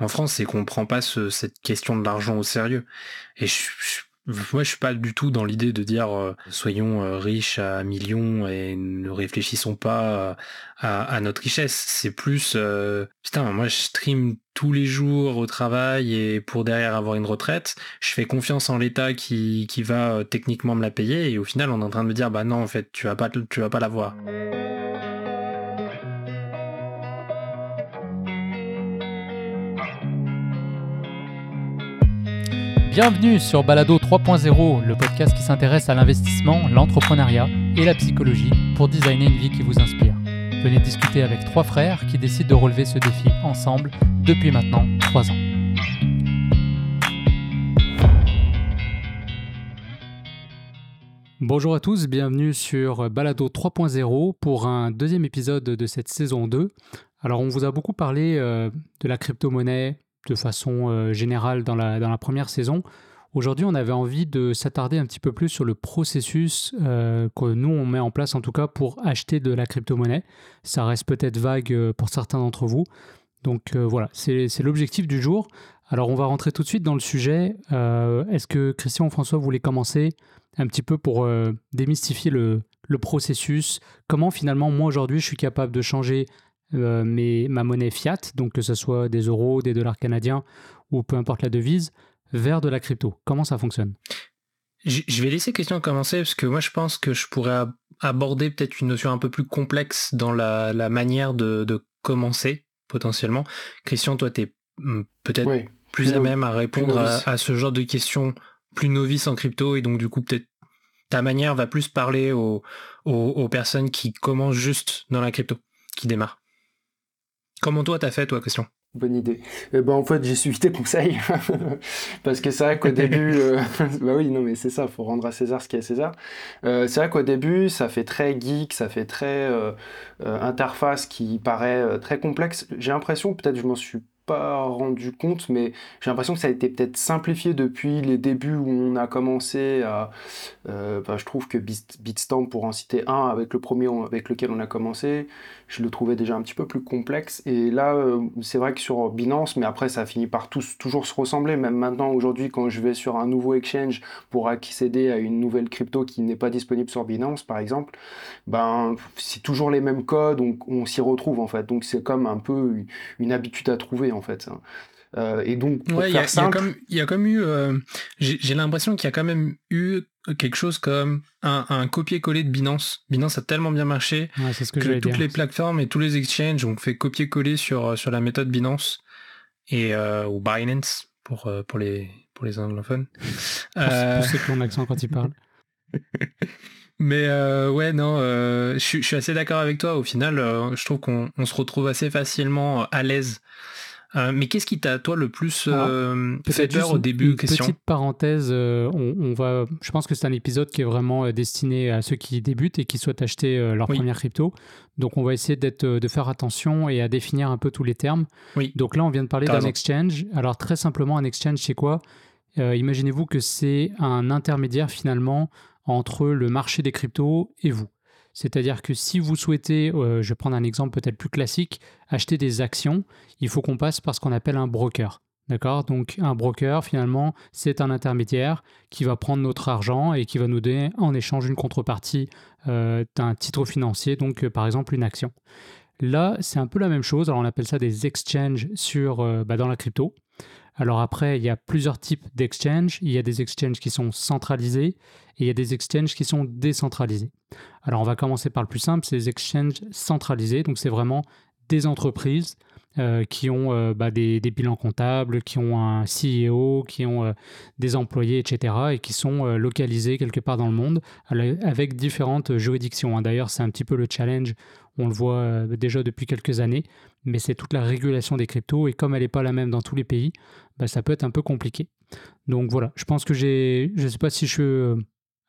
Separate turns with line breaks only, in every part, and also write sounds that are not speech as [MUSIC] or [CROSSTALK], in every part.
en France, c'est qu'on prend pas cette question de l'argent au sérieux. Et je, moi, je suis pas du tout dans l'idée de dire euh, soyons euh, riches à millions et ne réfléchissons pas à, notre richesse. C'est plus euh, putain, moi je stream tous les jours au travail et pour derrière avoir une retraite, je fais confiance en l'État qui, qui va techniquement me la payer et au final on est en train de me dire bah non en fait tu vas pas tu vas pas l'avoir.
Bienvenue sur Balado 3.0, le podcast qui s'intéresse à l'investissement, l'entrepreneuriat et la psychologie pour designer une vie qui vous inspire. Venez discuter avec trois frères qui décident de relever ce défi ensemble depuis maintenant trois ans. Bonjour à tous, bienvenue sur Balado 3.0 pour un deuxième épisode de cette saison 2. Alors on vous a beaucoup parlé euh, de la crypto-monnaie, de façon euh, générale dans la, première saison. Aujourd'hui, on avait envie de s'attarder un petit peu plus sur le processus euh, que nous, on met en place en tout cas pour acheter de la crypto-monnaie. Ça reste peut-être vague euh, pour certains d'entre vous. Donc voilà, c'est l'objectif du jour. Alors on va rentrer tout de suite dans le sujet. Est-ce que Christian ou François voulaient commencer un petit peu pour démystifier le, le processus? Comment finalement, moi aujourd'hui, je suis capable de changer euh, ma monnaie fiat, donc que ce soit des euros, des dollars canadiens ou peu importe la devise, vers de la crypto. Comment ça fonctionne?
Je vais laisser Christian commencer parce que moi je pense que je pourrais aborder peut-être une notion un peu plus complexe dans la, manière de, commencer potentiellement. Christian, toi tu es hmm, peut-être plus à même à répondre à, ce genre de questions plus novices en crypto et donc du coup peut-être ta manière va plus parler aux, aux personnes qui commencent juste dans la crypto, qui démarrent. Comment toi t'as fait toi, question
Bonne idée. Eh ben, en fait, j'ai suivi tes conseils. [LAUGHS] Parce que c'est vrai qu'au début, [LAUGHS] euh, [LAUGHS] bah oui, non, mais c'est ça, faut rendre à César ce qui est à César. Euh, c'est vrai qu'au début, ça fait très geek, ça fait très euh, interface qui paraît très complexe. J'ai l'impression, peut-être je m'en suis pas rendu compte, mais j'ai l'impression que ça a été peut-être simplifié depuis les débuts où on a commencé à. Euh, bah, je trouve que Bitstamp, pour en citer un, avec le premier avec lequel on a commencé, je le trouvais déjà un petit peu plus complexe. Et là, euh, c'est vrai que sur Binance, mais après, ça finit par tous, toujours se ressembler. Même maintenant, aujourd'hui, quand je vais sur un nouveau exchange pour accéder à une nouvelle crypto qui n'est pas disponible sur Binance, par exemple, ben, c'est toujours les mêmes codes, donc on s'y retrouve en fait. Donc c'est comme un peu une habitude à trouver en fait. Euh, et donc,
pour faire y simple, il y a comme eu, euh, j'ai l'impression qu'il y a quand même eu quelque chose comme un, copier-coller de Binance. Binance a tellement bien marché que, toutes les plateformes et tous les exchanges ont fait copier-coller sur euh, sur la méthode Binance et ou Binance pour pour les pour les anglophones.
Pour, ceux qui ont l'accent quand ils parlent. [LAUGHS]
Mais ouais, non, je, suis assez d'accord avec toi. Au final, je trouve qu'on se retrouve assez facilement à l'aise euh, mais qu'est-ce qui t'a, toi, le plus euh, fait peur au début
une Petite parenthèse, euh, on, va, je pense que c'est un épisode qui est vraiment destiné à ceux qui débutent et qui souhaitent acheter leur première crypto. Donc, on va essayer d'être, de faire attention et à définir un peu tous les termes.
Oui.
Donc là, on vient de parler d'un exchange. Alors, très simplement, un exchange, c'est quoi? Imaginez-vous que c'est un intermédiaire finalement entre le marché des cryptos et vous. C'est-à-dire que si vous souhaitez, euh, je vais prendre un exemple peut-être plus classique, acheter des actions, il faut qu'on passe par ce qu'on appelle un broker. D'accord? Donc un broker, finalement, c'est un intermédiaire qui va prendre notre argent et qui va nous donner en échange une contrepartie euh, d'un titre financier, donc euh, par exemple une action. Là, c'est un peu la même chose. Alors on appelle ça des exchanges sur, bah, dans la crypto. Alors après, il y a plusieurs types d'exchanges. Il y a des exchanges qui sont centralisés et il y a des exchanges qui sont décentralisés. Alors on va commencer par le plus simple, c'est les exchanges centralisés. Donc c'est vraiment des entreprises euh, qui ont euh, bah, des, bilans comptables, qui ont un CEO, qui ont euh, des employés, etc. et qui sont localisés quelque part dans le monde avec différentes juridictions. Hein. D'ailleurs, c'est un petit peu le challenge. On le voit déjà depuis quelques années, mais c'est toute la régulation des cryptos et comme elle n'est pas la même dans tous les pays, bah, ça peut être un peu compliqué. Donc voilà, je pense que j'ai, je ne sais pas si je,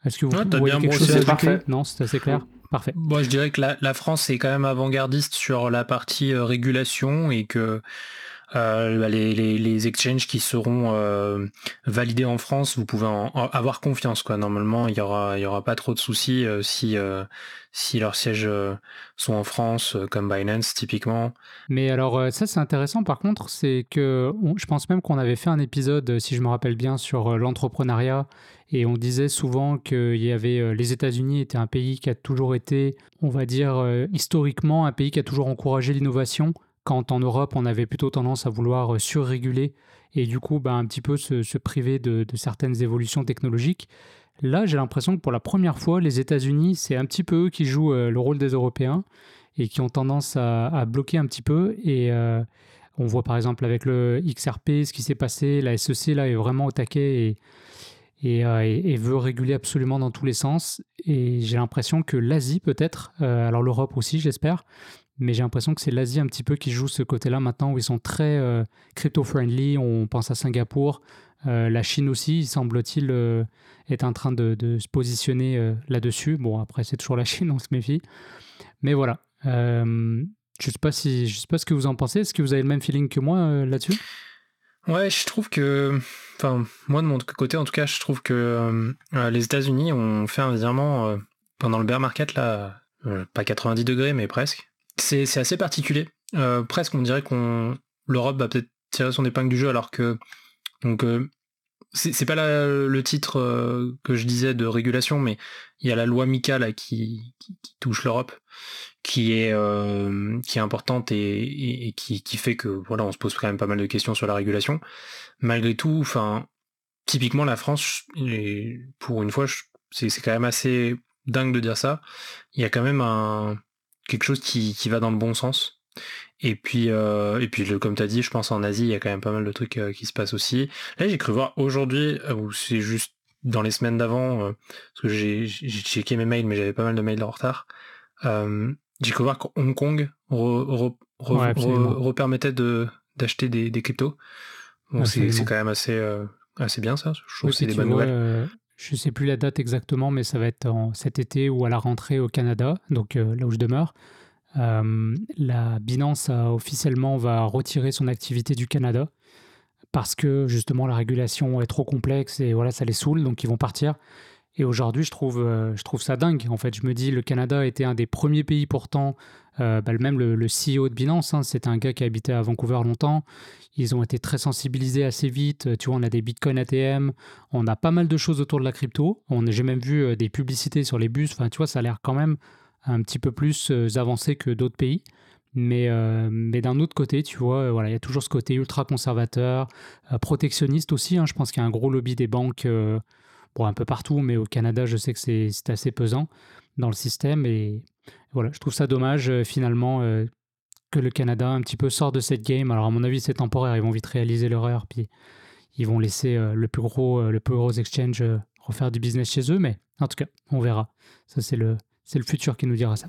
est-ce que vous, voyez quelque chose à parfait. Non, c'est assez clair. Parfait.
Moi, je dirais que la, France est quand même avant-gardiste sur la partie euh, régulation et que euh, bah, les, les, exchanges qui seront euh, validés en France, vous pouvez en, avoir confiance. Quoi. Normalement, il y aura, pas trop de soucis euh, si, si leurs sièges sont en France, comme Binance typiquement.
Mais alors, ça c'est intéressant par contre, c'est que je pense même qu'on avait fait un épisode, si je me rappelle bien, sur l'entrepreneuriat et on disait souvent qu'il y avait les États-Unis étaient un pays qui a toujours été, on va dire historiquement, un pays qui a toujours encouragé l'innovation quand en Europe, on avait plutôt tendance à vouloir euh, surréguler et du coup, bah, un petit peu se, priver de, certaines évolutions technologiques. Là, j'ai l'impression que pour la première fois, les États-Unis, c'est un petit peu eux qui jouent euh, le rôle des Européens et qui ont tendance à, bloquer un petit peu. Et euh, on voit par exemple avec le XRP ce qui s'est passé. La SEC là est vraiment au taquet et, et, veut réguler absolument dans tous les sens. Et j'ai l'impression que l'Asie peut-être, alors l'Europe aussi j'espère, mais j'ai l'impression que c'est l'Asie un petit peu qui joue ce côté-là maintenant où ils sont très euh, crypto-friendly. On pense à Singapour. Euh, la Chine aussi, semble-t-il, euh, est en train de, se positionner là-dessus. Bon, après, c'est toujours la Chine, [LAUGHS] on se méfie. Mais voilà. je ne sais, pas si, sais pas ce que vous en pensez. Est-ce que vous avez le même feeling que moi là-dessus?
Ouais, je trouve que. Enfin, moi, de mon côté, en tout cas, je trouve que les États-Unis ont fait un virement pendant le bear market, là, pas 90 degrés, mais presque c'est assez particulier. Euh, presque, on dirait qu'on l'Europe va peut-être tirer son épingle du jeu, alors que donc euh, c'est pas le titre euh, que je disais de régulation, mais il y a la loi MICA là, qui, touche l'Europe, qui est qui est importante et, qui, fait que voilà, on se pose quand même pas mal de questions sur la régulation. Malgré tout, enfin, typiquement la France, pour une fois, c'est quand même assez dingue de dire ça. Il y a quand même un quelque chose qui, va dans le bon sens. Et puis, euh, et puis comme tu as dit, je pense en Asie, il y a quand même pas mal de trucs euh, qui se passent aussi. Là, j'ai cru voir aujourd'hui, euh, ou c'est juste dans les semaines d'avant, parce que j'ai checké mes mails, mais j'avais pas mal de mails en retard. j'ai cru voir que Hong Kong repermettait de d'acheter des, des, cryptos. c'est quand même assez, assez bien ça. Je trouve que c'est des bonnes nouvelles.
Je ne sais plus la date exactement, mais ça va être cet été ou à la rentrée au Canada, donc euh, là où je demeure. Euh, la Binance officiellement va retirer son activité du Canada parce que justement la régulation est trop complexe et voilà ça les saoule donc ils vont partir. Et aujourd'hui je trouve euh, je trouve ça dingue en fait je me dis le Canada était un des premiers pays pourtant bah, même le, CEO de Binance hein, c'est un gars qui a habité à Vancouver longtemps ils ont été très sensibilisés assez vite. Tu vois, on a des Bitcoin ATM, on a pas mal de choses autour de la crypto. J'ai même vu euh, des publicités sur les bus. Enfin, tu vois, ça a l'air quand même un petit peu plus euh, avancé que d'autres pays. Mais, euh, mais d'un autre côté, tu vois, voilà, il y a toujours ce côté ultra conservateur, protectionniste aussi. Hein. Je pense qu'il y a un gros lobby des banques, bon, un peu partout, mais au Canada, je sais que c'est assez pesant dans le système. Et voilà, je trouve ça dommage finalement que le Canada un petit peu sort de cette game. Alors à mon avis c'est temporaire, ils vont vite réaliser l'erreur, puis ils vont laisser euh, le plus gros, euh, le plus gros exchange euh, refaire du business chez eux, mais en tout cas on verra. Ça c'est le, le futur qui nous dira ça.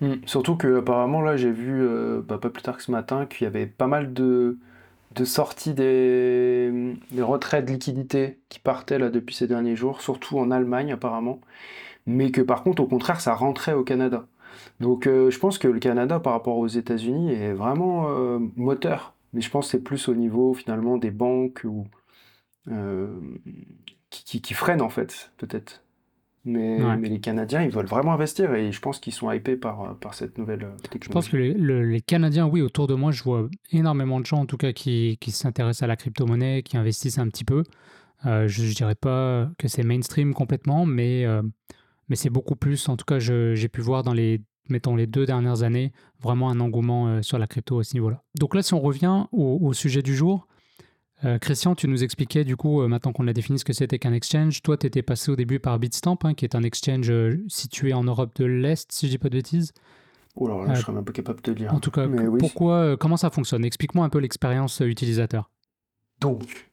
Hmm. Surtout que apparemment là j'ai vu bah, pas plus tard que ce matin qu'il y avait pas mal de, de sorties des, des retraits de liquidités qui partaient là depuis ces derniers jours, surtout en Allemagne apparemment, mais que par contre au contraire ça rentrait au Canada. Donc euh, je pense que le Canada par rapport aux États-Unis est vraiment euh, moteur. Mais je pense que c'est plus au niveau finalement des banques ou, euh, qui, freinent en fait, peut-être. Mais, les Canadiens, ils veulent vraiment investir et je pense qu'ils sont hypés par, par cette nouvelle technologie.
Je pense que les, Canadiens, oui, autour de moi, je vois énormément de gens en tout cas qui, s'intéressent à la crypto-monnaie, qui investissent un petit peu. je ne dirais pas que c'est mainstream complètement, mais, mais c'est beaucoup plus. En tout cas, j'ai pu voir dans les mettons les deux dernières années, vraiment un engouement euh, sur la crypto à ce niveau-là. Donc là, si on revient au, sujet du jour, euh, Christian, tu nous expliquais du coup, euh, maintenant qu'on a défini ce que c'était qu'un exchange, toi, tu étais passé au début par Bitstamp, hein, qui est un exchange situé en Europe de l'Est, si je dis pas de bêtises.
Oh là là, je serais même pas capable de dire.
En tout cas, pourquoi, comment ça fonctionne? Explique-moi un peu l'expérience utilisateur.
Donc,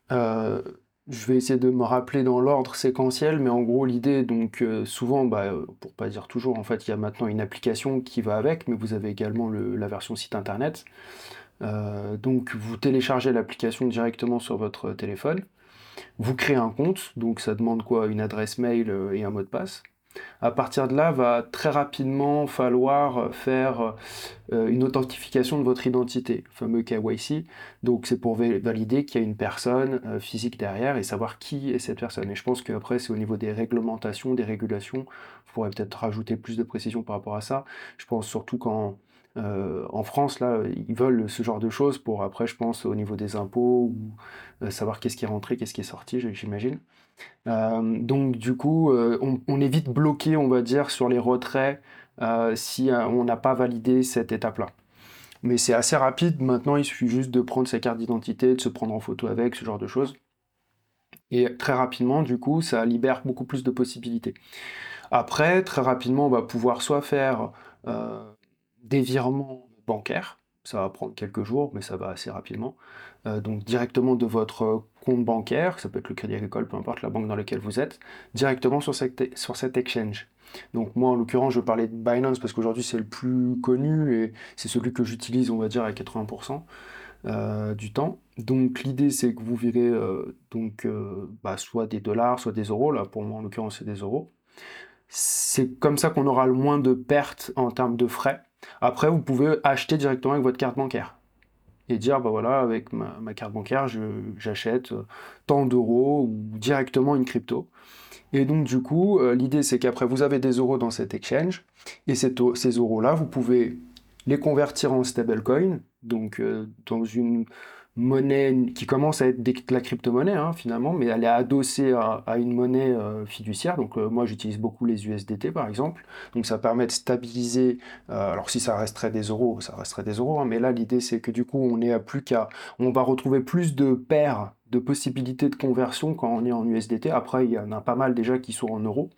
je vais essayer de me rappeler dans l'ordre séquentiel, mais en gros l'idée, donc euh, souvent, bah, euh, pour pas dire toujours, en fait, il y a maintenant une application qui va avec, mais vous avez également la version site internet. Euh, donc vous téléchargez l'application directement sur votre téléphone, vous créez un compte, donc ça demande quoi? Une adresse mail et un mot de passe. À partir de là, va très rapidement falloir faire euh, une authentification de votre identité, le fameux KYC. Donc c'est pour valider qu'il y a une personne euh, physique derrière et savoir qui est cette personne. Et je pense qu'après, c'est au niveau des réglementations, des régulations, vous pourrez peut-être rajouter plus de précision par rapport à ça. Je pense surtout qu'en euh, en France, là, ils veulent ce genre de choses pour après, je pense, au niveau des impôts, ou savoir qu'est-ce qui est rentré, qu'est-ce qui est sorti, j'imagine. Euh, donc du coup, euh, on, est vite bloqué, on va dire, sur les retraits euh, si on n'a pas validé cette étape-là. Mais c'est assez rapide, maintenant il suffit juste de prendre sa carte d'identité, de se prendre en photo avec, ce genre de choses. Et très rapidement, du coup, ça libère beaucoup plus de possibilités. Après, très rapidement, on va pouvoir soit faire des virements bancaires, ça va prendre quelques jours, mais ça va assez rapidement. donc directement de votre compte bancaire, ça peut être le Crédit Agricole, peu importe la banque dans laquelle vous êtes, directement sur cette, sur cet exchange. Donc moi, en l'occurrence, je parlais de Binance parce qu'aujourd'hui, c'est le plus connu et c'est celui que j'utilise, on va dire, à 80% euh, du temps. Donc l'idée, c'est que vous virez euh, donc, euh, bah, soit des dollars, soit des euros. Là, pour moi, en l'occurrence, c'est des euros. C'est comme ça qu'on aura le moins de pertes en termes de frais. Après, vous pouvez acheter directement avec votre carte bancaire et dire bah voilà avec ma, carte bancaire j'achète euh, tant d'euros ou directement une crypto. Et donc du coup euh, l'idée c'est qu'après vous avez des euros dans cet exchange et ces euros là vous pouvez les convertir en stablecoin donc euh, dans une monnaie qui commence à être de la crypto-monnaie hein, finalement, mais elle est adossée à, une monnaie euh, fiduciaire. Donc euh, moi j'utilise beaucoup les USDT par exemple. Donc ça permet de stabiliser. Euh, alors si ça resterait des euros, ça resterait des euros. Hein, mais là l'idée c'est que du coup on est à plus qu'à, on va retrouver plus de paires de possibilités de conversion quand on est en USDT. Après, il y en a pas mal déjà qui sont en euros.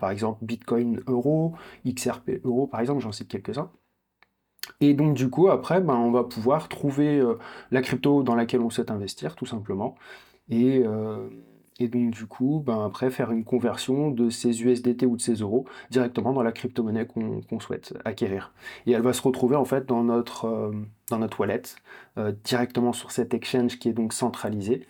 Par exemple, Bitcoin euro, XRP euro, par exemple, j'en cite quelques-uns. Et donc du coup, après, ben, on va pouvoir trouver euh, la crypto dans laquelle on souhaite investir, tout simplement. Et, euh, et donc du coup, ben, après, faire une conversion de ces USDT ou de ces euros directement dans la crypto-monnaie qu'on souhaite acquérir. Et elle va se retrouver en fait dans notre, euh, dans notre wallet, directement sur cet exchange qui est donc centralisé.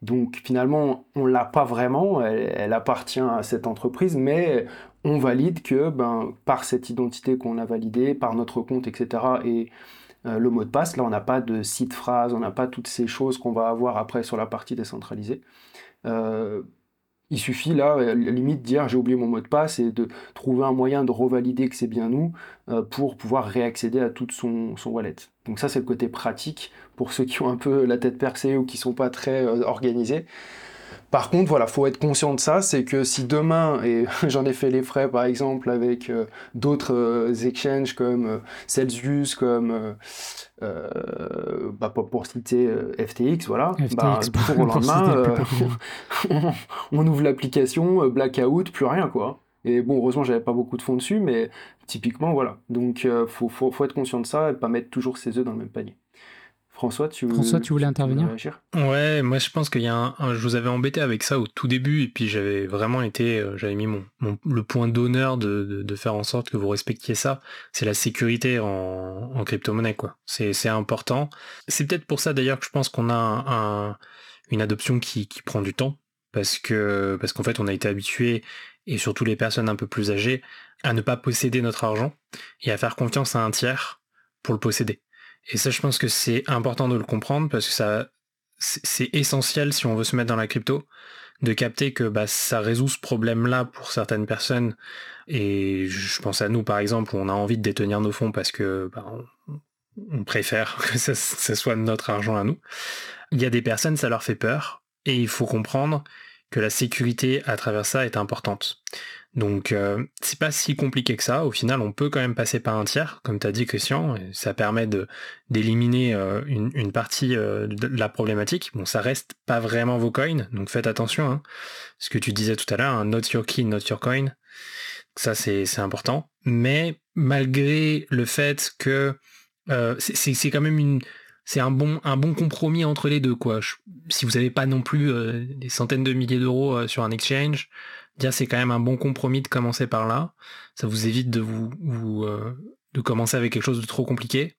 Donc finalement, on l'a pas vraiment, elle, appartient à cette entreprise, mais on valide que ben, par cette identité qu'on a validée, par notre compte, etc., et euh, le mot de passe, là on n'a pas de site phrase, on n'a pas toutes ces choses qu'on va avoir après sur la partie décentralisée. Euh, il suffit là, à la limite, de dire j'ai oublié mon mot de passe et de trouver un moyen de revalider que c'est bien nous euh, pour pouvoir réaccéder à toute son, son wallet. Donc ça c'est le côté pratique pour ceux qui ont un peu la tête percée ou qui sont pas très organisés. Par contre, voilà, faut être conscient de ça, c'est que si demain, et [LAUGHS] j'en ai fait les frais par exemple avec euh, d'autres euh, exchanges comme euh, Celsius, comme bah, pour citer FTX, voilà, bah, [LAUGHS] pour le lendemain, [LAUGHS] on, ouvre l'application, blackout, plus rien quoi. Et bon, heureusement, j'avais pas beaucoup de fonds dessus, mais typiquement, voilà. Donc, faut, faut, faut, être conscient de ça et pas mettre toujours ses œufs dans le même panier. François, tu,
François, tu voulais intervenir
Ouais, moi je pense qu'il y a un, je vous avais embêté avec ça au tout début et puis j'avais vraiment été, euh, j'avais mis mon, le point d'honneur de, de, faire en sorte que vous respectiez ça. C'est la sécurité en, en crypto-monnaie quoi. C'est important. C'est peut-être pour ça d'ailleurs que je pense qu'on a un, une adoption qui, qui prend du temps parce que parce qu'en fait on a été habitué et surtout les personnes un peu plus âgées à ne pas posséder notre argent et à faire confiance à un tiers pour le posséder. Et ça, je pense que c'est important de le comprendre parce que ça, c'est essentiel si on veut se mettre dans la crypto, de capter que bah, ça résout ce problème-là pour certaines personnes. Et je pense à nous, par exemple, où on a envie de détenir nos fonds parce que bah, on, préfère [LAUGHS] que ça soit notre argent à nous. Il y a des personnes, ça leur fait peur. Et il faut comprendre que la sécurité à travers ça est importante. Donc euh, c'est pas si compliqué que ça. Au final, on peut quand même passer par un tiers, comme tu as dit Christian. Ça permet d'éliminer euh, une, partie euh, de la problématique. Bon, ça reste pas vraiment vos coins, donc faites attention. Hein. Ce que tu disais tout à l'heure, hein, not your key, not your coin. Ça c'est important. Mais malgré le fait que c'est quand même une c'est un bon, un bon compromis entre les deux. Quoi. si vous n'avez pas non plus des centaines de milliers d'euros sur un exchange, c'est quand même un bon compromis de commencer par là. Ça vous évite de vous, euh, de commencer avec quelque chose de trop compliqué.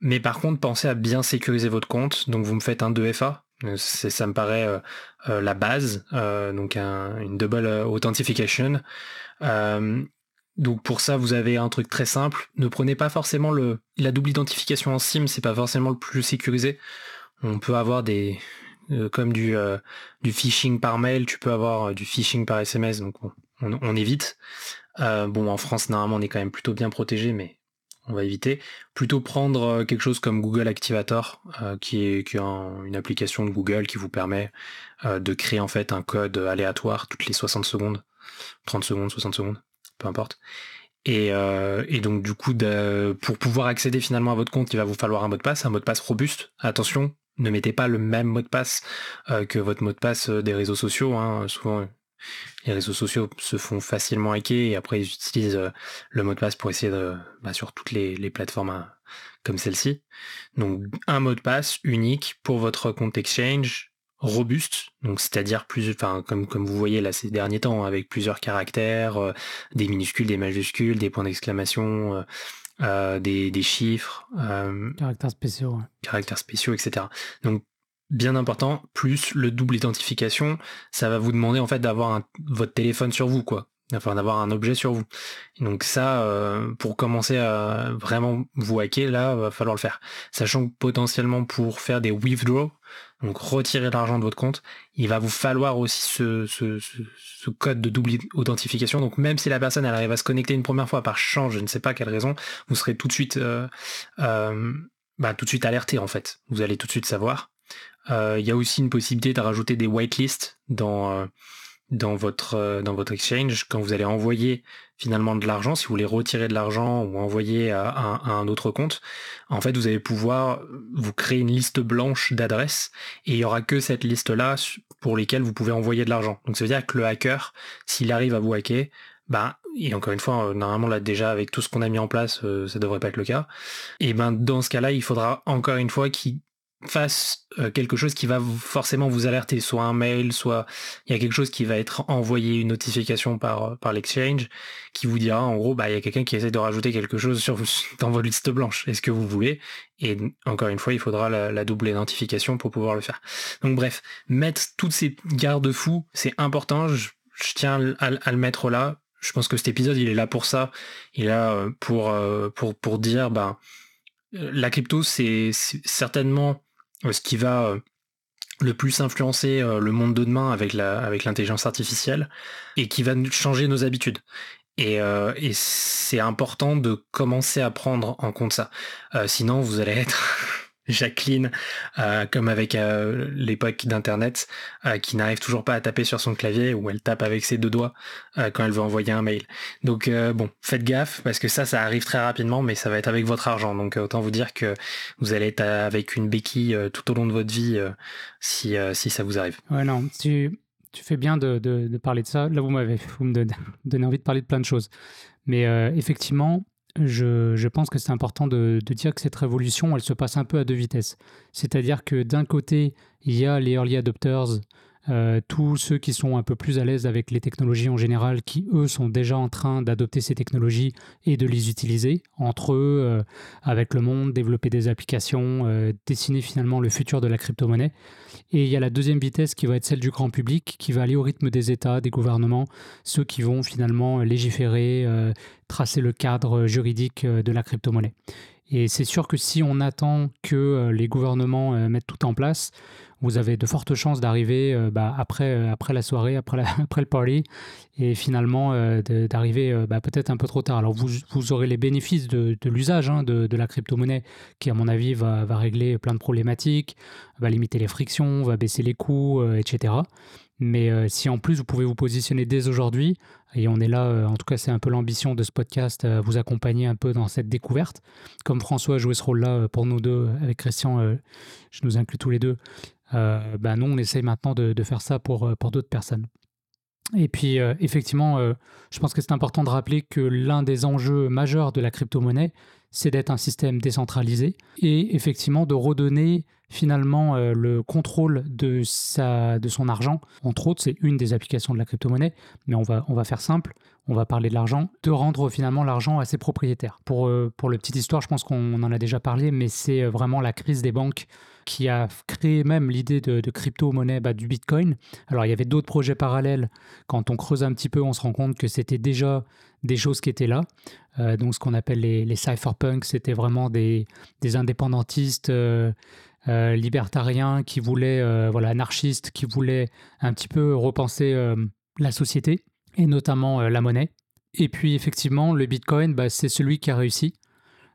Mais par contre, pensez à bien sécuriser votre compte. Donc vous me faites un 2FA. Ça me paraît la base, donc une double authentication. donc pour ça, vous avez un truc très simple. Ne prenez pas forcément le la double identification en SIM, c'est pas forcément le plus sécurisé. On peut avoir des comme du du phishing par mail, tu peux avoir du phishing par SMS, donc on évite. bon, en France, normalement, on est quand même plutôt bien protégé, mais on va éviter. Plutôt prendre euh, quelque chose comme Google Activator, euh, qui est, une application de Google qui vous permet euh, de créer en fait un code aléatoire toutes les 60 secondes, 30 secondes, 60 secondes, peu importe. Et, donc du coup, pour pouvoir accéder finalement à votre compte, il va vous falloir un mot de passe, un mot de passe robuste. Attention, ne mettez pas le même mot de passe que votre mot de passe des réseaux sociaux. Hein. Souvent, les réseaux sociaux se font facilement hacker et après ils utilisent euh, le mot de passe pour essayer de bah, sur toutes les, plateformes hein, comme celle-ci. Donc un mot de passe unique pour votre compte Exchange robuste, donc c'est-à-dire plus, enfin comme comme vous voyez là ces derniers temps avec plusieurs caractères, euh, des minuscules, des majuscules, des points d'exclamation. Euh, des, chiffres,
caractères spéciaux,
caractères spéciaux, etc. Donc bien important, plus le double identification, ça va vous demander en fait d'avoir votre téléphone sur vous, quoi. Enfin, d'avoir un objet sur vous. donc ça, euh, pour commencer à vraiment vous hacker, là, va falloir le faire. Sachant que potentiellement pour faire des withdraw, donc retirer l'argent de votre compte, il va vous falloir aussi ce, code de double authentification. Donc même si la personne elle arrive à se connecter une première fois par chance, je ne sais pas quelle raison, vous serez tout de suite, euh, euh, bah, tout de suite alerté en fait. Vous allez tout de suite savoir. Euh, il y a aussi une possibilité de rajouter des whitelists dans, euh, dans, votre, dans votre exchange quand vous allez envoyer finalement de l'argent, si vous voulez retirer de l'argent ou envoyer à, un autre compte, en fait vous allez pouvoir vous créer une liste blanche d'adresses et il y aura que cette liste-là pour lesquelles vous pouvez envoyer de l'argent. Donc ça veut dire que le hacker, s'il arrive à vous hacker, bah, et encore une fois, normalement là déjà avec tout ce qu'on a mis en place, ça devrait pas être le cas. Et ben dans ce cas-là, il faudra encore une fois qu'il fasse euh, quelque chose qui va forcément vous alerter, soit un mail, soit il y a quelque chose qui va être envoyé, une notification par, euh, par l'exchange, qui vous dira en gros, bah, il y a quelqu'un qui essaie de rajouter quelque chose sur, [LAUGHS] dans votre liste blanche. Est-ce que vous voulez? Et encore une fois, il faudra la, double identification pour pouvoir le faire. Donc bref, mettre toutes ces garde-fous, c'est important. Je, tiens à, le mettre là. Je pense que cet épisode, il est là pour ça. Il est là euh, pour, pour, pour dire, bah, la crypto, c'est certainement ce qui va euh, le plus influencer euh, le monde de demain avec la avec l'intelligence artificielle et qui va changer nos habitudes. Et, et c'est important de commencer à prendre en compte ça. sinon, vous allez être Jacqueline, euh, comme avec euh, l'époque d'Internet, euh, qui n'arrive toujours pas à taper sur son clavier ou elle tape avec ses deux doigts quand elle veut envoyer un mail. Donc bon, faites gaffe parce que ça, ça arrive très rapidement, mais ça va être avec votre argent. Donc autant vous dire que vous allez être avec une béquille tout au long de votre vie si, ça vous arrive.
Ouais, non, tu, fais bien de, de, parler de ça. Là, vous m'avez vous me donnez [LAUGHS] envie de parler de plein de choses. Mais effectivement, je, pense que c'est important de, dire que cette révolution, elle se passe un peu à deux vitesses. C'est-à-dire que d'un côté, il y a les early adopters, euh, tous ceux qui sont un peu plus à l'aise avec les technologies en général, qui eux sont déjà en train d'adopter ces technologies et de les utiliser entre eux, euh, avec le monde, développer des applications, euh, dessiner finalement le futur de la crypto-monnaie. Et il y a la deuxième vitesse qui va être celle du grand public, qui va aller au rythme des États, des gouvernements, ceux qui vont finalement légiférer, tracer le cadre juridique de la crypto-monnaie. Et c'est sûr que si on attend que les gouvernements mettent tout en place, vous avez de fortes chances d'arriver euh, bah, après, euh, après la soirée, après, [LAUGHS] après le party, et finalement euh, d'arriver bah, peut-être un peu trop tard. Alors vous, vous aurez les bénéfices de, l'usage hein, de, de, la crypto-monnaie, qui à mon avis va, va, régler plein de problématiques, va limiter les frictions, va baisser les coûts, etc. Mais si en plus vous pouvez vous positionner dès aujourd'hui, et on est là, en tout cas c'est un peu l'ambition de ce podcast, vous accompagner un peu dans cette découverte, comme François a joué ce rôle-là pour nous deux, avec Christian, je nous inclus tous les deux, euh, bah, nous, on essaye maintenant de, faire ça pour, euh, pour d'autres personnes. Et puis, euh, effectivement, je pense que c'est important de rappeler que l'un des enjeux majeurs de la crypto-monnaie, c'est d'être un système décentralisé et effectivement de redonner finalement euh, le contrôle de, sa, de son argent. Entre autres, c'est une des applications de la crypto-monnaie, mais on va, on va faire simple, on va parler de l'argent, de rendre finalement l'argent à ses propriétaires. Pour, euh, pour le petite histoire, je pense qu'on en a déjà parlé, mais c'est euh, vraiment la crise des banques qui a créé même l'idée de, crypto-monnaie bah, du Bitcoin. Alors il y avait d'autres projets parallèles. Quand on creuse un petit peu, on se rend compte que c'était déjà des choses qui étaient là. donc ce qu'on appelle les, les cypherpunks, c'était vraiment des, des indépendantistes. Euh, libertariens, qui voulaient, euh, voilà, anarchistes, qui voulaient un petit peu repenser euh, la société et notamment la monnaie. Et puis effectivement, le Bitcoin, bah, c'est celui qui a réussi.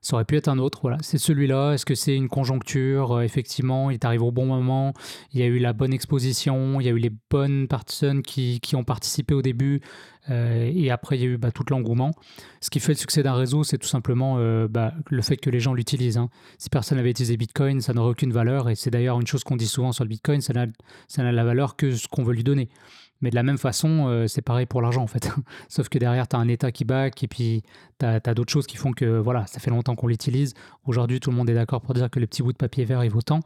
Ça aurait pu être un autre, voilà. C'est celui-là. Est-ce que c'est une conjoncture? Effectivement, il arrive au bon moment. Il y a eu la bonne exposition. Il y a eu les bonnes personnes qui, qui ont participé au début. Euh, et après, il y a eu bah, tout l'engouement. Ce qui fait le succès d'un réseau, c'est tout simplement euh, bah, le fait que les gens l'utilisent. Hein. Si personne n'avait utilisé Bitcoin, ça n'aurait aucune valeur. Et c'est d'ailleurs une chose qu'on dit souvent sur le Bitcoin, ça n'a la valeur que ce qu'on veut lui donner. Mais de la même façon, euh, c'est pareil pour l'argent en fait. [LAUGHS] Sauf que derrière, tu as un État qui back et puis tu as, d'autres choses qui font que voilà, ça fait longtemps qu'on l'utilise. Aujourd'hui, tout le monde est d'accord pour dire que le petit bout de papier vert, il vaut tant.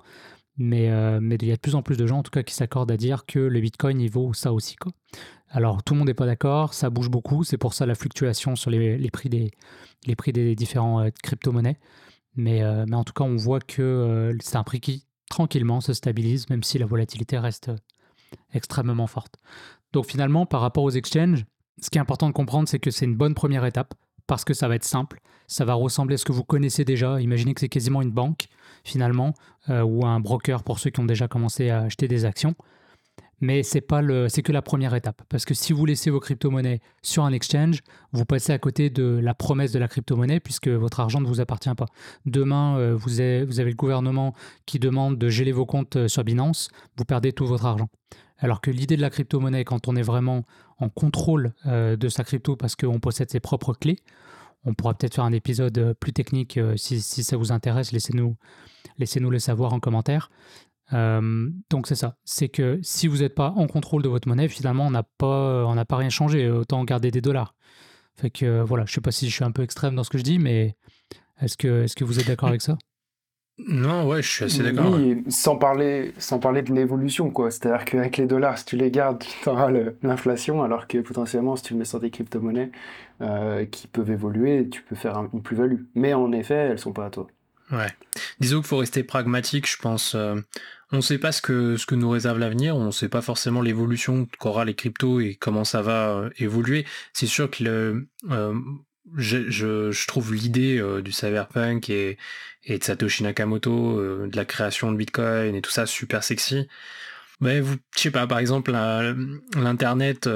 Mais, mais il y a de plus en plus de gens en tout cas qui s'accordent à dire que le Bitcoin, il vaut ça aussi. Alors tout le monde n'est pas d'accord, ça bouge beaucoup, c'est pour ça la fluctuation sur les, prix, des, les prix des différents euh, crypto-monnaies. Mais, euh, mais, en tout cas, on voit que euh, c'est un prix qui tranquillement se stabilise, même si la volatilité reste extrêmement forte. Donc finalement, par rapport aux exchanges, ce qui est important de comprendre, c'est que c'est une bonne première étape, parce que ça va être simple, ça va ressembler à ce que vous connaissez déjà. Imaginez que c'est quasiment une banque, finalement, ou un broker pour ceux qui ont déjà commencé à acheter des actions mais c'est pas le, c'est que la première étape. Parce que si vous laissez vos crypto-monnaies sur un exchange, vous passez à côté de la promesse de la crypto-monnaie puisque votre argent ne vous appartient pas. Demain, euh, vous avez, le gouvernement qui demande de geler vos comptes euh, sur Binance, vous perdez tout votre argent. Alors que l'idée de la crypto-monnaie, quand on est vraiment en contrôle euh, de sa crypto parce qu'on possède ses propres clés, on pourra peut-être faire un épisode plus technique si, si, ça vous intéresse, laissez-nous laissez -nous le savoir en commentaire. Euh, donc c'est ça, c'est que si vous n'êtes pas en contrôle de votre monnaie, finalement on n'a pas, on n'a pas rien changé, autant garder des dollars. Fait que voilà, je sais pas si je suis un peu extrême dans ce que je dis, mais est-ce que, est-ce que vous êtes d'accord avec ça?
Non, ouais, je suis assez d'accord.
Oui, sans parler, sans parler de l'évolution, quoi. C'est-à-dire qu'avec les dollars, si tu les gardes, [LAUGHS] tu auras l'inflation, alors que potentiellement, si tu le mets sur des crypto-monnaies euh, qui peuvent évoluer, tu peux faire une plus-value. Mais en effet, elles sont pas à toi.
Ouais. Disons qu'il faut rester pragmatique, je pense. Euh, on ne sait pas ce que, ce que nous réserve l'avenir, on ne sait pas forcément l'évolution qu'aura les cryptos et comment ça va euh, évoluer. C'est sûr que le, euh, je, je, trouve l'idée euh, du cyberpunk et, et de Satoshi Nakamoto, de la création de Bitcoin et tout ça super sexy. Mais vous, je sais pas, par exemple, l'internet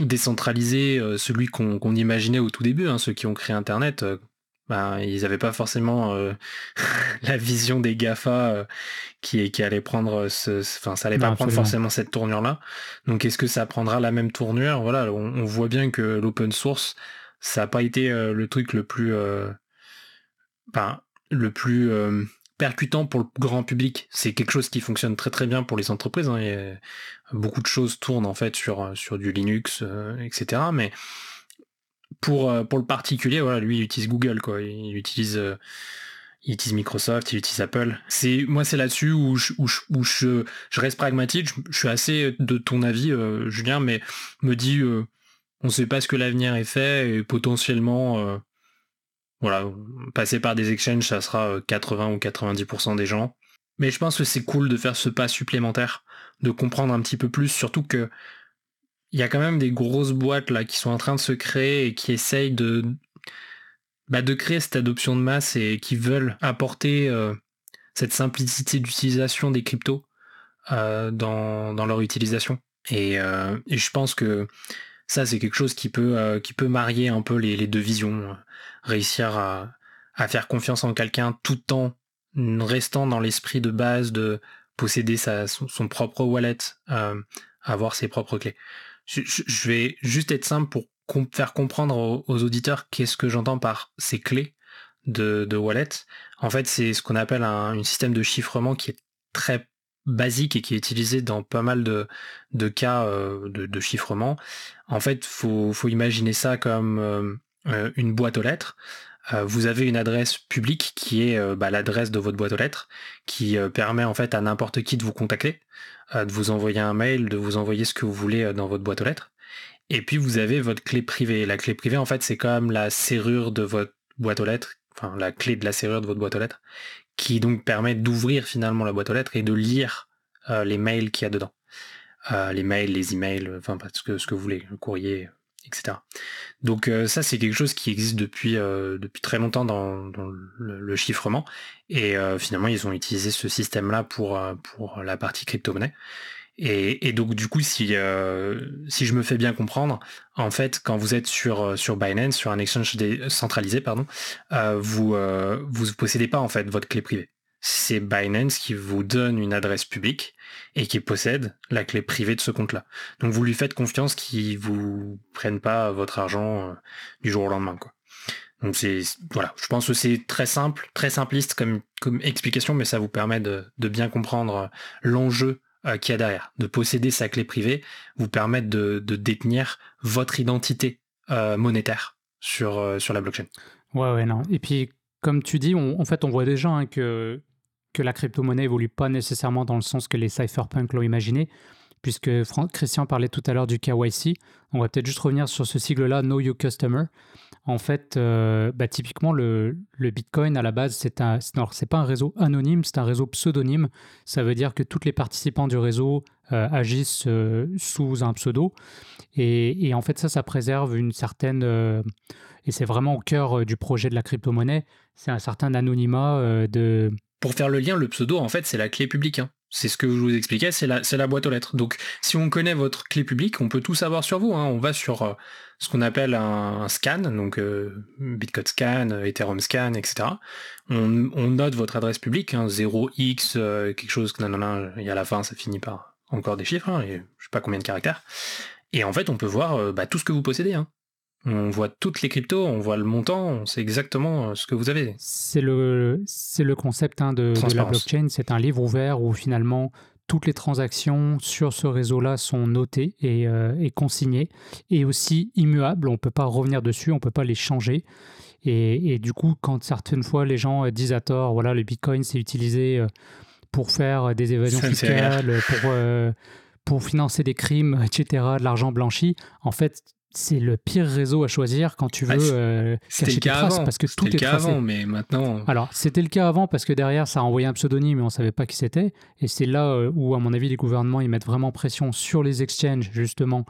décentralisé, celui qu'on imaginait au tout début, hein, ceux qui ont créé Internet, ben, ils n'avaient pas forcément euh, [LAUGHS] la vision des GAFA euh, qui, qui allait prendre ce, enfin, ça allait pas prendre forcément cette tournure-là. Donc, est-ce que ça prendra la même tournure? Voilà, on, voit bien que l'open source, ça n'a pas été euh, le truc le plus, ben, le plus percutant pour le grand public. C'est quelque chose qui fonctionne très très bien pour les entreprises. Hein, beaucoup de choses tournent en fait sur sur du Linux, etc. Mais pour, euh, pour le particulier, voilà, lui, il utilise Google, quoi. Il utilise, euh, il Microsoft, il utilise Apple. C'est, moi, c'est là-dessus où, je, où, reste pragmatique. Je, suis assez de ton avis, euh, Julien, mais me dit, on ne sait pas ce que l'avenir est fait et potentiellement, voilà, passer par des exchanges, ça sera 80 ou 90% des gens. Mais je pense que c'est cool de faire ce pas supplémentaire, de comprendre un petit peu plus, surtout que il y a quand même des grosses boîtes là qui sont en train de se créer et qui essayent de, bah, de créer cette adoption de masse et qui veulent apporter euh, cette simplicité d'utilisation des cryptos euh, dans, leur utilisation. Euh, et, je pense que ça, c'est quelque chose qui peut, qui peut marier un peu les, deux visions. Réussir à, faire confiance en quelqu'un tout en restant dans l'esprit de base de posséder sa, son, propre wallet, avoir ses propres clés je, vais juste être simple pour faire comprendre aux, auditeurs qu'est-ce que j'entends par ces clés de, wallet. En fait, c'est ce qu'on appelle un, système de chiffrement qui est très basique et qui est utilisé dans pas mal de, cas euh, de, chiffrement. En fait, faut, faut imaginer ça comme euh, euh, une boîte aux lettres vous avez une adresse publique qui est bah, l'adresse de votre boîte aux lettres, qui permet en fait à n'importe qui de vous contacter, de vous envoyer un mail, de vous envoyer ce que vous voulez dans votre boîte aux lettres. Et puis vous avez votre clé privée. La clé privée, en fait, c'est comme la serrure de votre boîte aux lettres, enfin la clé de la serrure de votre boîte aux lettres, qui donc permet d'ouvrir finalement la boîte aux lettres et de lire les mails qu'il y a dedans. les mails, les emails, enfin ce que, ce que vous voulez, le courrier, etc. Donc euh, ça, c'est quelque chose qui existe depuis, euh, depuis très longtemps dans, le, chiffrement. Et euh, finalement, ils ont utilisé ce système-là pour, pour la partie crypto-monnaie. Et, donc du coup, si, si je me fais bien comprendre, en fait, quand vous êtes sur, sur Binance, sur un exchange centralisé, pardon, vous vous possédez pas en fait votre clé privée c'est Binance qui vous donne une adresse publique et qui possède la clé privée de ce compte-là. Donc vous lui faites confiance qu'ils vous prennent pas votre argent euh, du jour au lendemain, quoi. Donc c'est voilà, je pense que c'est très simple, très simpliste comme, comme explication, mais ça vous permet de, bien comprendre euh, l'enjeu euh, qu'il y a derrière. De posséder sa clé privée vous permet de, détenir votre identité monétaire sur, sur la blockchain.
Ouais, ouais, non. Et puis, comme tu dis, en fait, on voit déjà hein, que que la crypto-monnaie évolue pas nécessairement dans le sens que les cypherpunks l'ont imaginé, puisque Christian parlait tout à l'heure du KYC. On va peut-être juste revenir sur ce sigle-là, Know Your Customer. En fait, euh, bah, typiquement, le, Bitcoin, à la base, c'est un, c'est pas un réseau anonyme, c'est un réseau pseudonyme. Ça veut dire que tous les participants du réseau euh, agissent euh, sous un pseudo. Et, et, en fait, ça, ça préserve une certaine... et c'est vraiment au cœur du projet de la crypto-monnaie, c'est un certain anonymat de
pour faire le lien, le pseudo, en fait, c'est la clé publique. Hein. C'est ce que je vous expliquais, c'est la, boîte aux lettres. Donc, si on connaît votre clé publique, on peut tout savoir sur vous. Hein. On va sur euh, ce qu'on appelle un, scan, donc euh, Bitcoin scan, Ethereum scan, etc. On, note votre adresse publique, 0x, hein, euh, quelque chose, et à la fin, ça finit par encore des chiffres, et je sais pas combien de caractères. Et en fait, on peut voir bah, tout ce que vous possédez. On voit toutes les cryptos, on voit le montant, on sait exactement euh, ce que vous avez.
C'est le, c'est le concept hein, de, la blockchain. C'est un livre ouvert où finalement toutes les transactions sur ce réseau-là sont notées et, euh, et, consignées et aussi immuables. On ne peut pas revenir dessus, on ne peut pas les changer. Et, et, du coup, quand certaines fois les gens disent à tort, voilà, le Bitcoin c'est utilisé euh, pour faire des évasions fiscales, pour, pour financer des crimes, [LAUGHS] etc., de l'argent blanchi, en fait, c'est le pire réseau à choisir quand tu veux euh, cacher tes traces parce que tout
est
le cas
avant, mais maintenant.
Alors c'était le cas avant parce que derrière ça a envoyé un pseudonyme et on savait pas qui c'était et c'est là euh, où à mon avis les gouvernements ils mettent vraiment pression sur les exchanges justement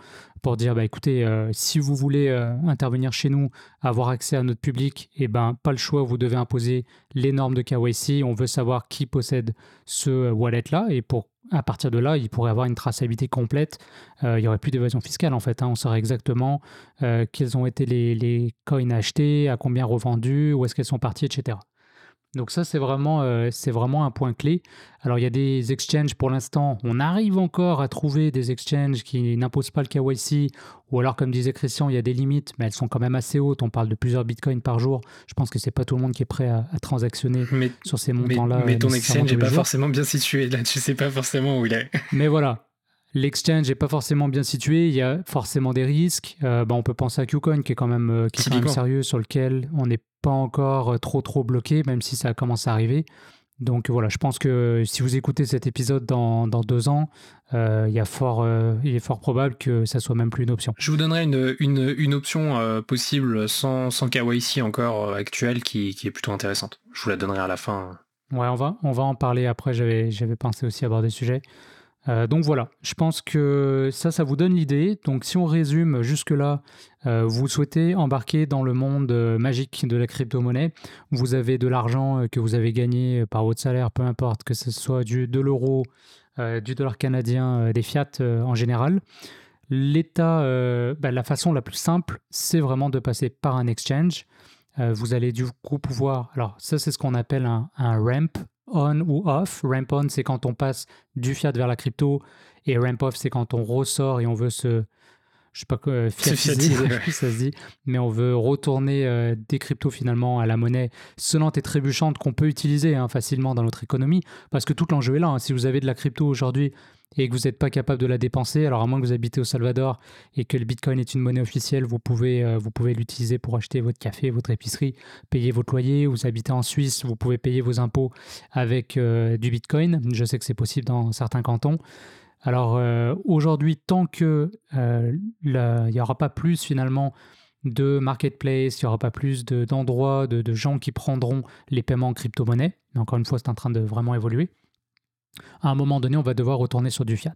pour dire bah écoutez euh, si vous voulez intervenir chez nous avoir accès à notre public eh ben pas le choix vous devez imposer les normes de KYC on veut savoir qui possède ce wallet là et pour à partir de là, il pourrait avoir une traçabilité complète. Euh, il n'y aurait plus d'évasion fiscale en fait. Hein. On saurait exactement euh, quels ont été les, les, coins achetés, à combien revendus, où est-ce qu'elles sont parties, etc. Donc ça, c'est vraiment, euh, c'est vraiment un point clé. Alors il y a des exchanges pour l'instant, on arrive encore à trouver des exchanges qui n'imposent pas le KYC, ou alors comme disait Christian, il y a des limites, mais elles sont quand même assez hautes. On parle de plusieurs bitcoins par jour. Je pense que c'est pas tout le monde qui est prêt à, transactionner sur ces montants-là.
Mais, ton exchange n'est pas forcément bien situé. Là, tu sais pas forcément où il est.
Mais voilà, L'exchange n'est pas forcément bien situé, il y a forcément des risques. Euh, bah, on peut penser à Qcoin qui est quand même, euh, qui est quand même sérieux, sur lequel on n'est pas encore euh, trop trop bloqué, même si ça commence à arriver. Donc voilà, je pense que si vous écoutez cet épisode dans, dans deux ans, il, y a fort, il est fort probable que ça soit même plus une option.
Je vous donnerai une, une, une option possible sans, sans KYC encore actuelle qui, qui, est plutôt intéressante. Je vous la donnerai à la fin.
Ouais, on va, on va en parler après. J'avais pensé aussi aborder le sujet. Euh, donc voilà, je pense que ça, ça vous donne l'idée. Donc si on résume jusque-là, euh, vous souhaitez embarquer dans le monde euh, magique de la crypto-monnaie. Vous avez de l'argent que vous avez gagné par votre salaire, peu importe, que ce soit de l'euro, du dollar canadien, des fiat en général. L'état, bah, la façon la plus simple, c'est vraiment de passer par un exchange. vous allez du coup pouvoir, alors ça c'est ce qu'on appelle un ramp, on ou off. Ramp on, c'est quand on passe du fiat vers la crypto, et ramp off, c'est quand on ressort et on veut se, je sais pas [LAUGHS] quoi, fiatiser, [LAUGHS] ça se dit, mais on veut retourner euh, des cryptos finalement à la monnaie sonnante et trébuchante qu'on peut utiliser hein, facilement dans notre économie, parce que tout l'enjeu est là. Hein. Si vous avez de la crypto aujourd'hui et que vous n'êtes pas capable de la dépenser, alors à moins que vous habitez au Salvador et que le Bitcoin est une monnaie officielle, vous pouvez, euh, pouvez l'utiliser pour acheter votre café, votre épicerie, payer votre loyer. Vous habitez en Suisse, vous pouvez payer vos impôts avec euh, du Bitcoin. Je sais que c'est possible dans certains cantons. Alors euh, aujourd'hui, tant que il n'y aura pas plus finalement de marketplace, il n'y aura pas plus d'endroits, de, de, gens qui prendront les paiements en crypto-monnaie. Encore une fois, c'est en train de vraiment évoluer à un moment donné, on va devoir retourner sur du fiat.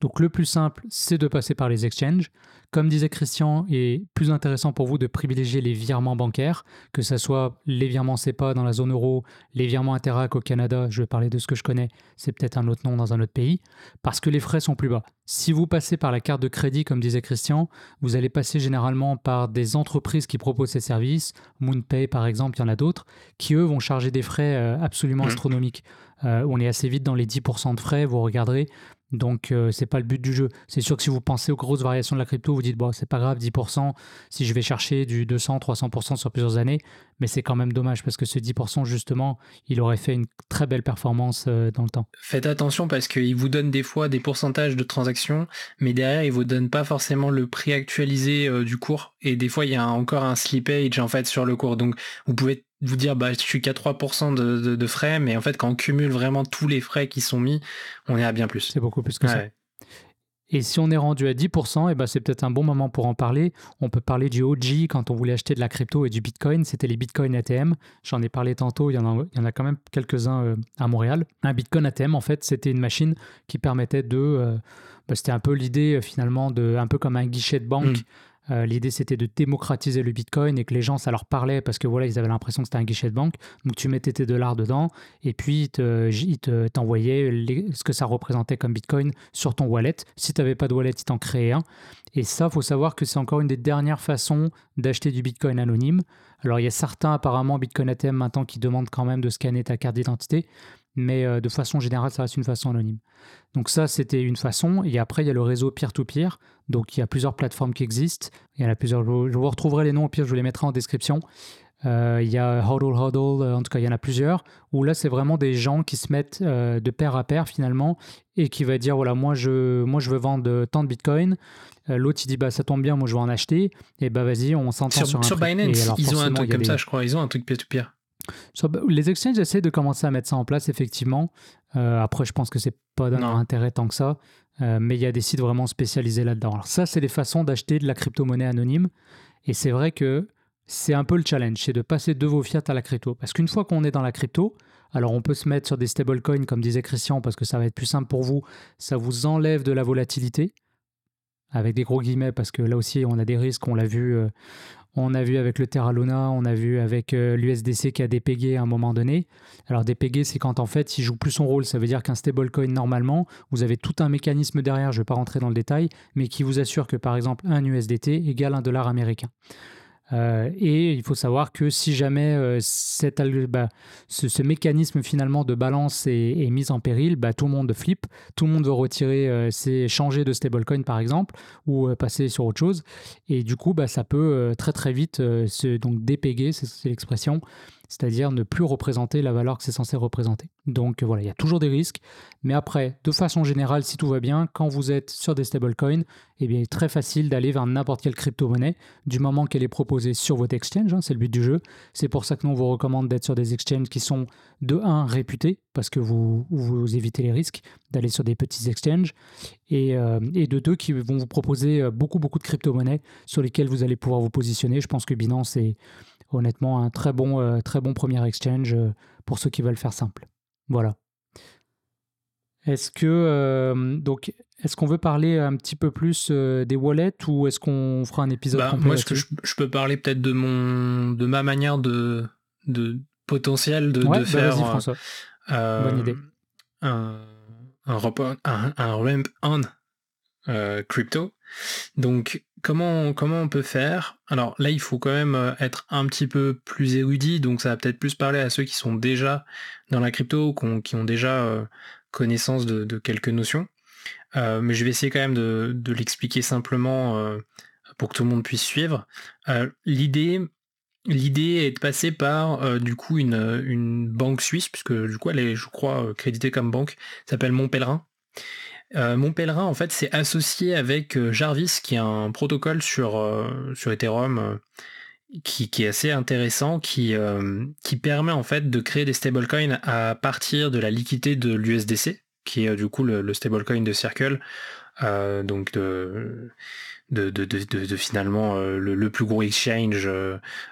Donc le plus simple, c'est de passer par les exchanges. Comme disait Christian, il est plus intéressant pour vous de privilégier les virements bancaires, que ce soit les virements CEPA dans la zone euro, les virements Interac au Canada, je vais parler de ce que je connais, c'est peut-être un autre nom dans un autre pays, parce que les frais sont plus bas. Si vous passez par la carte de crédit, comme disait Christian, vous allez passer généralement par des entreprises qui proposent ces services, MoonPay par exemple, il y en a d'autres, qui eux vont charger des frais euh, absolument mmh. astronomiques. Euh, on est assez vite dans les 10% de frais, vous regarderez. Donc, euh, c'est pas le but du jeu. C'est sûr que si vous pensez aux grosses variations de la crypto, vous dites, bon, c'est pas grave, 10%, si je vais chercher du 200, 300% sur plusieurs années, mais c'est quand même dommage parce que ce 10%, justement, il aurait fait une très belle performance euh, dans le temps.
Faites attention parce qu'il vous donne des fois des pourcentages de transactions, mais derrière, il vous donne pas forcément le prix actualisé du cours. Et des fois, il y a encore un slippage, en fait, sur le cours. Donc, vous pouvez vous dire bah je suis qu'à 3% de, de, frais, mais en fait quand on cumule vraiment tous les frais qui sont mis, on est à bien plus.
C'est beaucoup plus que ça. Et si on est rendu à 10%, et eh ben c'est peut-être un bon moment pour en parler. On peut parler du OG quand on voulait acheter de la crypto et du Bitcoin. C'était les Bitcoin ATM. J'en ai parlé tantôt, il y en a, il y en a quand même quelques-uns euh, à Montréal. Un Bitcoin ATM, en fait, c'était une machine qui permettait de... Euh, bah, c'était un peu l'idée euh, finalement de... Un peu comme un guichet de banque. Mm. Euh, l'idée, c'était de démocratiser le Bitcoin et que les gens, ça leur parlait parce que voilà, ils avaient l'impression que c'était un guichet de banque. Donc, tu mettais tes dollars dedans et puis ils t'envoyaient ce que ça représentait comme Bitcoin sur ton wallet. Si tu n'avais pas de wallet, ils t'en créaient un. Et ça, faut savoir que c'est encore une des dernières façons d'acheter du Bitcoin anonyme. Alors, il y a certains, apparemment, Bitcoin ATM maintenant, qui demandent quand même de scanner ta carte d'identité mais euh, de façon générale, ça reste une façon anonyme. Donc ça, c'était une façon. Et après, il y a le réseau peer-to-peer. Donc il y a plusieurs plateformes qui existent. Il y en a plusieurs. Je vous retrouverai les noms, au pire, je vous les mettrai en description. Euh, il y a Hodl Hodl, euh, en tout cas, il y en a plusieurs, où là, c'est vraiment des gens qui se mettent de pair à pair finalement et qui va dire voilà, moi je, moi, je veux vendre tant de bitcoin. L'autre, il dit bah ça tombe bien, moi je veux en acheter. Et bah vas-y, on s'entend sur,
sur,
un
sur Binance, ils ont un truc comme ça, je crois. Ils ont un truc peer-to-peer.
Les exchanges essaient de commencer à mettre ça en place, effectivement. Euh, après, je pense que c'est pas d'un intérêt tant que ça. Euh, mais il y a des sites vraiment spécialisés là-dedans. Alors, ça, c'est des façons d'acheter de la crypto-monnaie anonyme. Et c'est vrai que c'est un peu le challenge, c'est de passer de vos fiat à la crypto. Parce qu'une fois qu'on est dans la crypto, alors on peut se mettre sur des stablecoins, comme disait Christian, parce que ça va être plus simple pour vous. Ça vous enlève de la volatilité avec des gros guillemets, parce que là aussi, on a des risques, on l'a vu, euh, on a vu avec le Terra Luna, on a vu avec euh, l'USDC qui a dépégué à un moment donné. Alors dépégué, c'est quand en fait il joue plus son rôle. Ça veut dire qu'un stablecoin normalement, vous avez tout un mécanisme derrière. Je ne vais pas rentrer dans le détail, mais qui vous assure que par exemple un USDT égale un dollar américain. Euh, et il faut savoir que si jamais euh, bah, ce, mécanisme finalement de balance est, mis en péril, bah, tout le monde flippe, tout le monde veut retirer, euh, c'est changer de stablecoin par exemple, ou passer sur autre chose. Et du coup, bah, ça peut très très vite se donc dépéguer, c'est l'expression, c'est-à-dire ne plus représenter la valeur que c'est censé représenter. Donc voilà, il y a toujours des risques, mais après, de façon générale, si tout va bien, quand vous êtes sur des stablecoins, eh bien, il est très facile d'aller vers n'importe quelle crypto-monnaie du moment qu'elle est proposée sur votre exchange, hein, c'est le but du jeu. C'est pour ça que nous, on vous recommande d'être sur des exchanges qui sont de 1 réputés, parce que vous, vous évitez les risques d'aller sur des petits exchanges, et, euh, et de deux qui vont vous proposer euh, beaucoup, beaucoup de crypto-monnaies sur lesquelles vous allez pouvoir vous positionner. Je pense que Binance est honnêtement un très bon, euh, très bon premier exchange euh, pour ceux qui veulent faire simple. Voilà. Est-ce que euh, donc est-ce qu'on veut parler un petit peu plus des wallets ou est-ce qu'on fera un épisode bah, complet
Moi, je, je, peux parler peut-être de mon de ma manière de de potentiel de, de bah, faire
François. Bonne idée.
Un, un, un, un on crypto. Donc comment, comment on peut faire? Alors là, il faut quand même euh, être un petit peu plus érudit, donc ça va peut-être plus parler à ceux qui sont déjà dans la crypto ou qui ont déjà euh, connaissance de, quelques notions. Euh, mais je vais essayer quand même de, l'expliquer simplement pour que tout le monde puisse suivre. l'idée, l'idée est de passer par du coup une, une, banque suisse, puisque du coup elle est, je crois, créditée comme banque, s'appelle Montpellerin. mon pèlerin, en fait, c'est associé avec Jarvis, qui est un protocole sur, sur Ethereum qui, est assez intéressant, qui, qui permet en fait de créer des stablecoins à partir de la liquidité de l'USDC, qui est du coup le, stablecoin de Circle, donc de, de, finalement le, plus gros exchange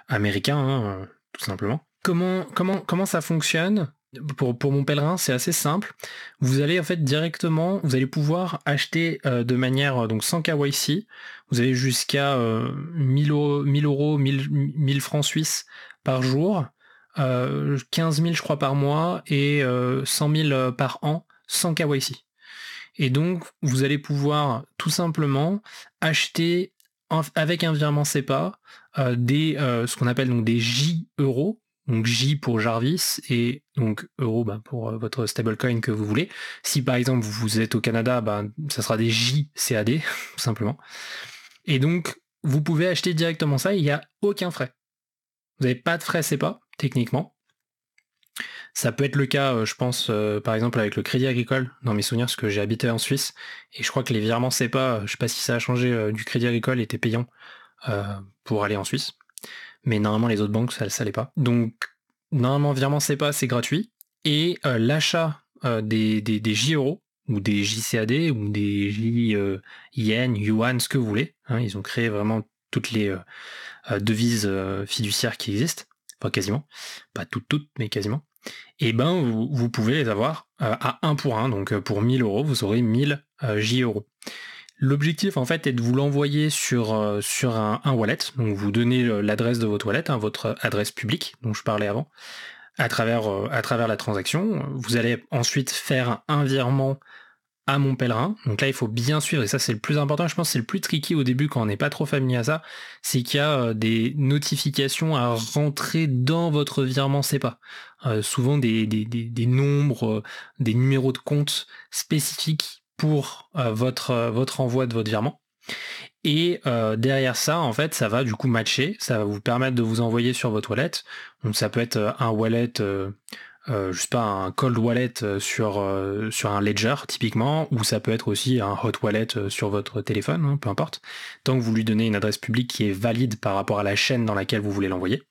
américain, hein, tout simplement. Comment, comment, comment ça fonctionne? Pour, pour, mon pèlerin, c'est assez simple. Vous allez en fait directement, vous allez pouvoir acheter euh, de manière donc sans KYC. Vous avez jusqu'à 1000 euros, 1000 euros 1000, francs suisses par jour, 15 euh, 000 je crois par mois et 100 euh, 000 par an sans KYC. Et donc vous allez pouvoir tout simplement acheter avec un virement SEPA des ce qu'on appelle donc des J euros donc J pour Jarvis et donc euro bah, pour euh, votre stablecoin que vous voulez. Si par exemple vous êtes au Canada, bah, ça sera des JCAD [LAUGHS] tout simplement. Et donc vous pouvez acheter directement ça, il n'y a aucun frais. Vous n'avez pas de frais pas techniquement. Ça peut être le cas, euh, je pense, euh, par exemple avec le Crédit Agricole, dans mes souvenirs, parce que j'ai habité en Suisse, et je crois que les virements pas, je sais pas si ça a changé, du Crédit Agricole était payant pour aller en Suisse mais normalement les autres banques ça, ne l'est pas. Donc normalement virement c'est pas c'est gratuit et euh, l'achat euh, des, des, euros ou des JCAD ou des J euh, yen, yuan, ce que vous voulez. Hein, ils ont créé vraiment toutes les devises fiduciaires qui existent, enfin quasiment, pas toutes toutes mais quasiment. Et ben vous, vous pouvez les avoir à 1 pour 1, donc pour 1000 euros vous aurez 1000 J euros. L'objectif en fait est de vous l'envoyer sur, euh, sur un, wallet. Donc vous donnez euh, l'adresse de votre wallet, hein, votre adresse publique dont je parlais avant, à travers, euh, à travers la transaction. Vous allez ensuite faire un virement à mon pèlerin. Donc là, il faut bien suivre, et ça c'est le plus important, je pense c'est le plus tricky au début quand on n'est pas trop familier à ça, c'est qu'il y a des notifications à rentrer dans votre virement SEPA. souvent des, des, des nombres, des numéros de compte spécifiques pour euh, votre, euh, votre envoi de votre virement. Et euh, derrière ça, en fait, ça va du coup matcher, ça va vous permettre de vous envoyer sur votre wallet. Donc ça peut être un wallet, euh, je sais pas, un cold wallet sur, sur un ledger typiquement, ou ça peut être aussi un hot wallet sur votre téléphone, hein, peu importe. Tant que vous lui donnez une adresse publique qui est valide par rapport à la chaîne dans laquelle vous voulez l'envoyer.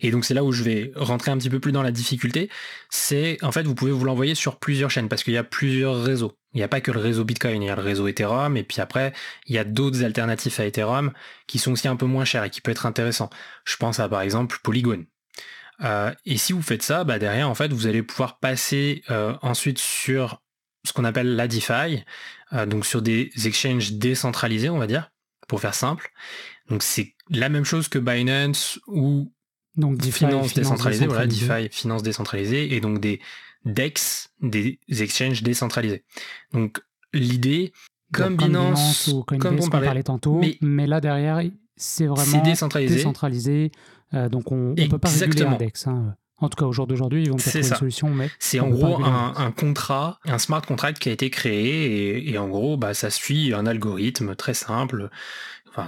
Et donc c'est là où je vais rentrer un petit peu plus dans la difficulté. C'est en fait vous pouvez vous l'envoyer sur plusieurs chaînes parce qu'il y a plusieurs réseaux. Il n'y a pas que le réseau Bitcoin, il y a le réseau Ethereum et puis après il y a d'autres alternatives à Ethereum qui sont aussi un peu moins chères et qui peuvent être intéressants. Je pense à par exemple Polygon. Euh, et si vous faites ça, bah derrière en fait vous allez pouvoir passer euh, ensuite sur ce qu'on appelle la DeFi, euh, donc sur des exchanges décentralisés on va dire, pour faire simple. Donc c'est la même chose que Binance ou
donc
DeFi, finance, décentralisée, voilà, DeFi, finance décentralisée, et donc des DEX, des exchanges décentralisés. Donc l'idée, comme Binance,
ou comme on parlait, tantôt, mais, là derrière, c'est vraiment
décentralisé.
décentralisé euh, donc on ne peut pas réguler un DEX. Hein. En tout cas, au jour d'aujourd'hui, ils vont peut-être trouver une solution, mais...
C'est en gros un, contrat, un smart contract qui a été créé, et, en gros, bah, ça suit un algorithme très simple,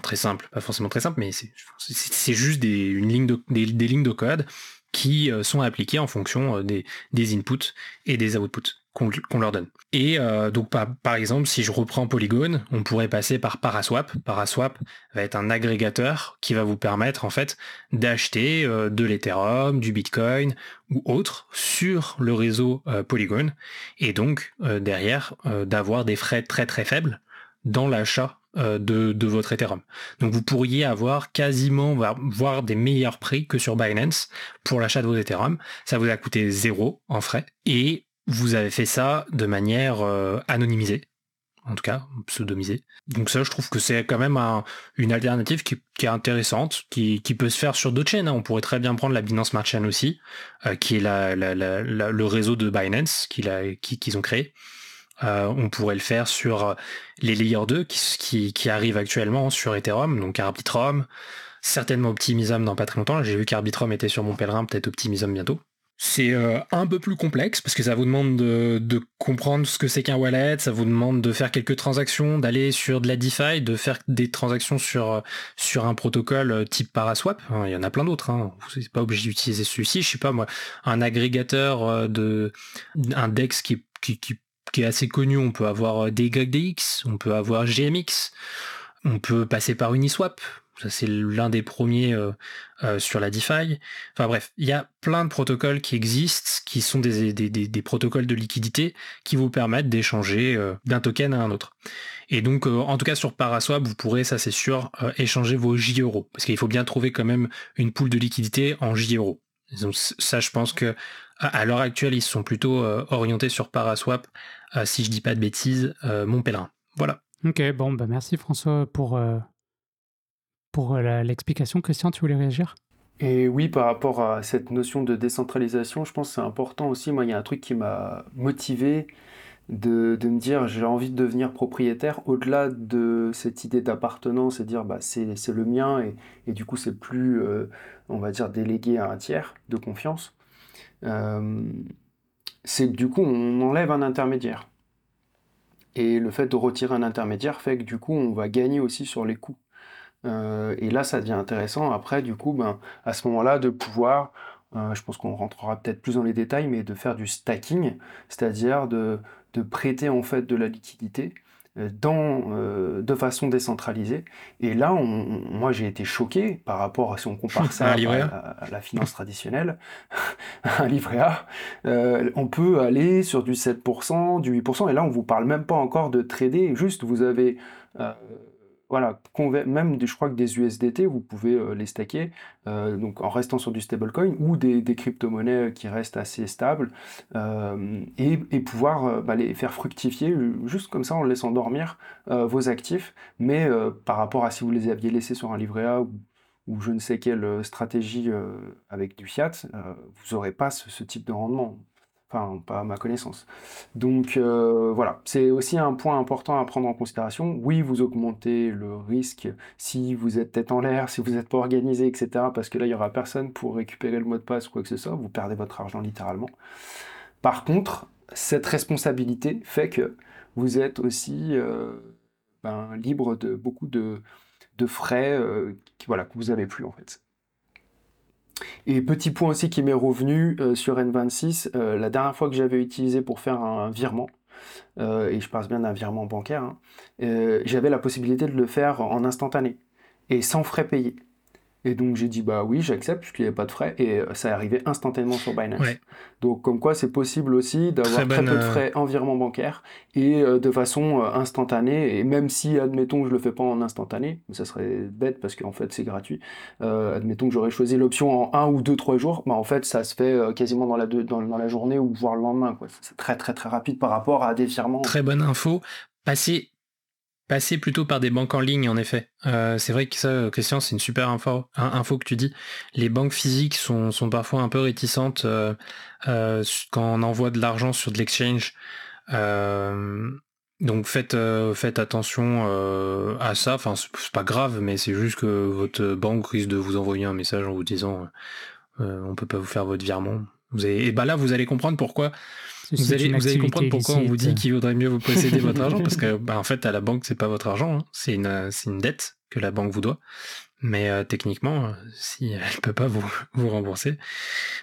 très simple, pas forcément très simple, mais c'est juste des, une ligne de, des, lignes de code qui euh, sont appliquées en fonction euh, des, des inputs et des outputs qu'on leur donne. Et euh, donc par, par, exemple, si je reprends Polygon, on pourrait passer par Paraswap. Paraswap va être un agrégateur qui va vous permettre en fait d'acheter de l'Ethereum, du Bitcoin ou autre sur le réseau Polygon et donc derrière d'avoir des frais très très faibles dans l'achat euh, de, votre Ethereum. Donc vous pourriez avoir quasiment, voire des meilleurs prix que sur Binance pour l'achat de vos Ethereum. Ça vous a coûté zéro en frais et vous avez fait ça de manière euh, anonymisée, en tout cas pseudomisée. Donc ça, je trouve que c'est quand même une alternative qui, est intéressante, qui, peut se faire sur d'autres chaînes. Hein. On pourrait très bien prendre la Binance Smart Chain aussi, euh, qui est le réseau de Binance qu'ils ont créé. Euh, on pourrait le faire sur euh, les Layer 2 qui, qui, arrivent actuellement sur Ethereum, donc Arbitrum, certainement Optimism dans pas très longtemps. J'ai vu qu'Arbitrum était sur mon pèlerin, peut-être Optimism bientôt. C'est euh, un peu plus complexe parce que ça vous demande de, comprendre ce que c'est qu'un wallet, ça vous demande de faire quelques transactions, d'aller sur de la DeFi, de faire des transactions sur, un protocole type Paraswap. Il y en a plein d'autres. Hein. Vous n'êtes pas obligé d'utiliser celui-ci. Je sais pas moi, un agrégateur de qui est assez connu. On peut avoir DYDX, on peut avoir GMX, on peut passer par Uniswap. Ça, c'est l'un des premiers euh, euh, sur la DeFi. Enfin bref, il y a plein de protocoles qui existent, qui sont des, des, protocoles de liquidité qui vous permettent d'échanger euh, d'un token à un autre. Et donc, en tout cas, sur Paraswap, vous pourrez, ça c'est sûr, échanger vos J euros. Parce qu'il faut bien trouver quand même une poule de liquidité en J euros. Donc, ça, je pense que l'heure actuelle, ils sont plutôt orientés sur Paraswap, si je dis pas de bêtises, mon pèlerin. Voilà.
Ok, bon, bah merci François pour pour euh, l'explication. Christian, tu voulais réagir?
Et oui, par rapport à cette notion de décentralisation, je pense que c'est important aussi. Moi, il y a un truc qui m'a motivé de, de, me dire j'ai envie de devenir propriétaire au-delà de cette idée d'appartenance et dire bah, c'est le mien et, et du coup c'est plus, euh, on va dire, délégué à un tiers de confiance. Euh, c'est que du coup on enlève un intermédiaire. Et le fait de retirer un intermédiaire fait que du coup on va gagner aussi sur les coûts. Euh, et là, ça devient intéressant après, du coup, ben, à ce moment-là, de pouvoir, euh, je pense qu'on rentrera peut-être plus dans les détails, mais de faire du stacking, c'est-à-dire de, de prêter en fait de la liquidité euh, dans, de façon décentralisée. Et là, on, moi, j'ai été choqué par rapport à si on compare ça à, la finance traditionnelle, [LAUGHS] un livret A. on peut aller sur du 7%, du 8%, et là, on vous parle même pas encore de trader, juste vous avez voilà, même je crois que des USDT, vous pouvez euh, les stacker euh, donc en restant sur du stablecoin ou des, crypto-monnaies qui restent assez stables euh, et, pouvoir bah, les faire fructifier juste comme ça en laissant dormir vos actifs. Mais par rapport à si vous les aviez laissés sur un livret A ou, je ne sais quelle stratégie avec du fiat, vous n'aurez pas ce, type de rendement. Enfin, pas à ma connaissance. Donc euh, voilà, c'est aussi un point important à prendre en considération. Oui, vous augmentez le risque si vous êtes tête en l'air, si vous n'êtes pas organisé, etc. Parce que là, il n'y aura personne pour récupérer le mot de passe ou quoi que ce soit. Vous perdez votre argent littéralement. Par contre, cette responsabilité fait que vous êtes aussi euh, ben, libre de beaucoup de, frais euh, voilà, que vous n'avez plus en fait. Et petit point aussi qui m'est revenu euh, sur N26, euh, la dernière fois que j'avais utilisé pour faire un virement, euh, et je passe bien d'un virement bancaire, hein, j'avais la possibilité de le faire en instantané et sans frais payés. Et donc j'ai dit bah oui, j'accepte puisqu'il n'y avait pas de frais et euh, ça est arrivé instantanément sur Binance. Donc comme quoi c'est possible aussi d'avoir très, peu de euh, frais en virement bancaire et euh, de façon instantanée. Et même si admettons que je le fais pas en instantané, ça serait bête parce qu'en fait c'est gratuit. admettons que j'aurais choisi l'option en un ou deux trois jours, bah en fait ça se fait quasiment dans la, dans, dans, la journée ou voire le lendemain. C'est très très très rapide par rapport à des virements.
Très bonne info. Passer passer plutôt par des banques en ligne, en effet. Euh, c'est vrai que ça, Christian, c'est une super info, que tu dis. Les banques physiques sont, parfois un peu réticentes euh, euh, quand on envoie de l'argent sur de l'exchange. donc faites, attention à ça. Enfin, c'est pas grave, mais c'est juste que votre banque risque de vous envoyer un message en vous disant on peut pas vous faire votre virement. Et bah là, vous allez comprendre pourquoi vous allez, vous allez, comprendre pourquoi on vous dit qu'il vaudrait mieux vous posséder [LAUGHS] votre argent, parce que bah, en fait, à la banque, c'est pas votre argent, hein. c'est une, une dette que la banque vous doit. Mais euh, techniquement, si [LAUGHS] elle peut pas vous, vous rembourser,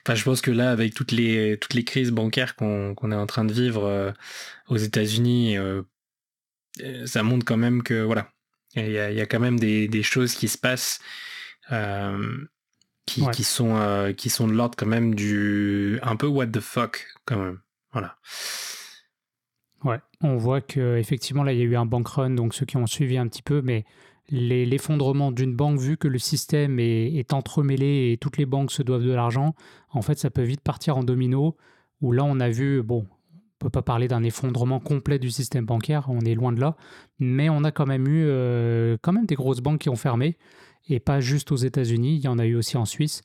enfin, je pense que là, avec toutes les toutes les crises bancaires qu'on qu'on est en train de vivre euh, aux États-Unis, euh, ça montre quand même que voilà, il y a, y a, quand même des, des choses qui se passent qui, qui sont qui sont de l'ordre quand même du un peu what the fuck quand même. Voilà.
On voit que effectivement là il y a eu un bank run, donc ceux qui ont suivi un petit peu, mais l'effondrement d'une banque, vu que le système est, entremêlé et toutes les banques se doivent de l'argent, en fait ça peut vite partir en domino. Où là on a vu, bon, on peut pas parler d'un effondrement complet du système bancaire, on est loin de là, mais on a quand même eu euh, quand même des grosses banques qui ont fermé et pas juste aux États-Unis, il y en a eu aussi en Suisse.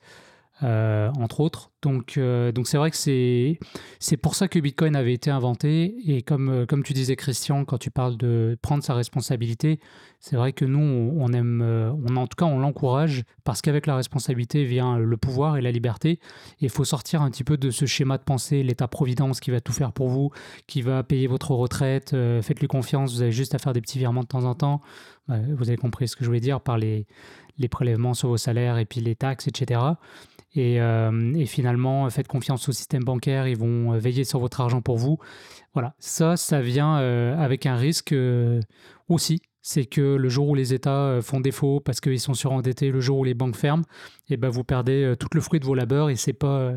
Euh, entre autres. Donc, euh, donc c'est vrai que c'est c'est pour ça que Bitcoin avait été inventé. Et comme euh, comme tu disais Christian, quand tu parles de prendre sa responsabilité, c'est vrai que nous on, aime, on en tout cas on l'encourage parce qu'avec la responsabilité vient le pouvoir et la liberté. Et il faut sortir un petit peu de ce schéma de pensée, l'État-providence qui va tout faire pour vous, qui va payer votre retraite. Faites-lui confiance, vous avez juste à faire des petits virements de temps en temps. vous avez compris ce que je voulais dire par les les prélèvements sur vos salaires et puis les taxes, etc. Et, euh, et, finalement, faites confiance au système bancaire, ils vont veiller sur votre argent pour vous. Voilà, ça, ça vient avec un risque aussi. C'est que le jour où les États font défaut parce qu'ils sont surendettés, le jour où les banques ferment, et eh ben vous perdez tout le fruit de vos labeurs et c'est pas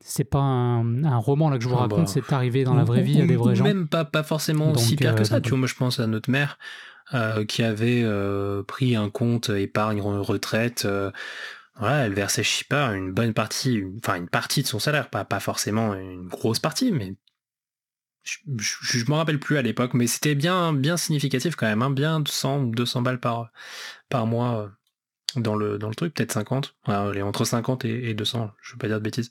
c'est pas un, roman là que je vous ah raconte, bah. c'est arrivé dans la vraie vie à des vrais gens.
Même pas, pas forcément si pire que ça. tu vois, moi je pense à notre mère qui avait pris un compte épargne retraite voilà, elle versait, je sais pas, une bonne partie, enfin une partie de son salaire, pas, pas forcément une grosse partie, mais je, je, m'en rappelle plus à l'époque, mais c'était bien, bien significatif quand même, hein, bien 100 ou 200 balles par, par mois euh, dans le, dans le truc, peut-être 50, est entre 50 et, 200, je veux pas dire de bêtises.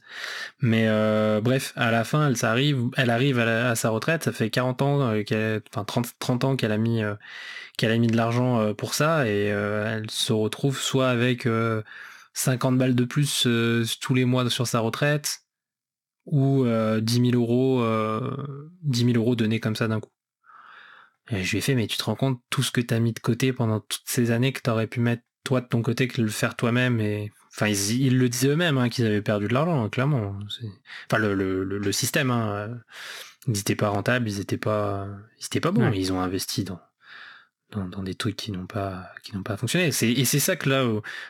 Mais euh, bref, à la fin, elle, arrive, elle arrive à, sa retraite, ça fait 40 ans, euh, qu'elle, enfin 30, 30 ans qu'elle a mis, qu'elle a mis de l'argent pour ça, et elle se retrouve soit avec 50 balles de plus euh, tous les mois sur sa retraite ou 10 euh, 000 euros, 10 euh, euros donnés comme ça d'un coup. Et je lui ai fait, mais tu te rends compte tout ce que tu as mis de côté pendant toutes ces années que tu aurais pu mettre toi de ton côté que le faire toi-même et enfin ils, le disaient eux-mêmes hein, qu'ils avaient perdu de l'argent hein, clairement enfin le, le, le, système hein, ils n'étaient pas rentables ils étaient pas ils étaient pas bons ils ont investi dans dans, des trucs qui n'ont pas qui n'ont pas fonctionné. et c'est ça que là,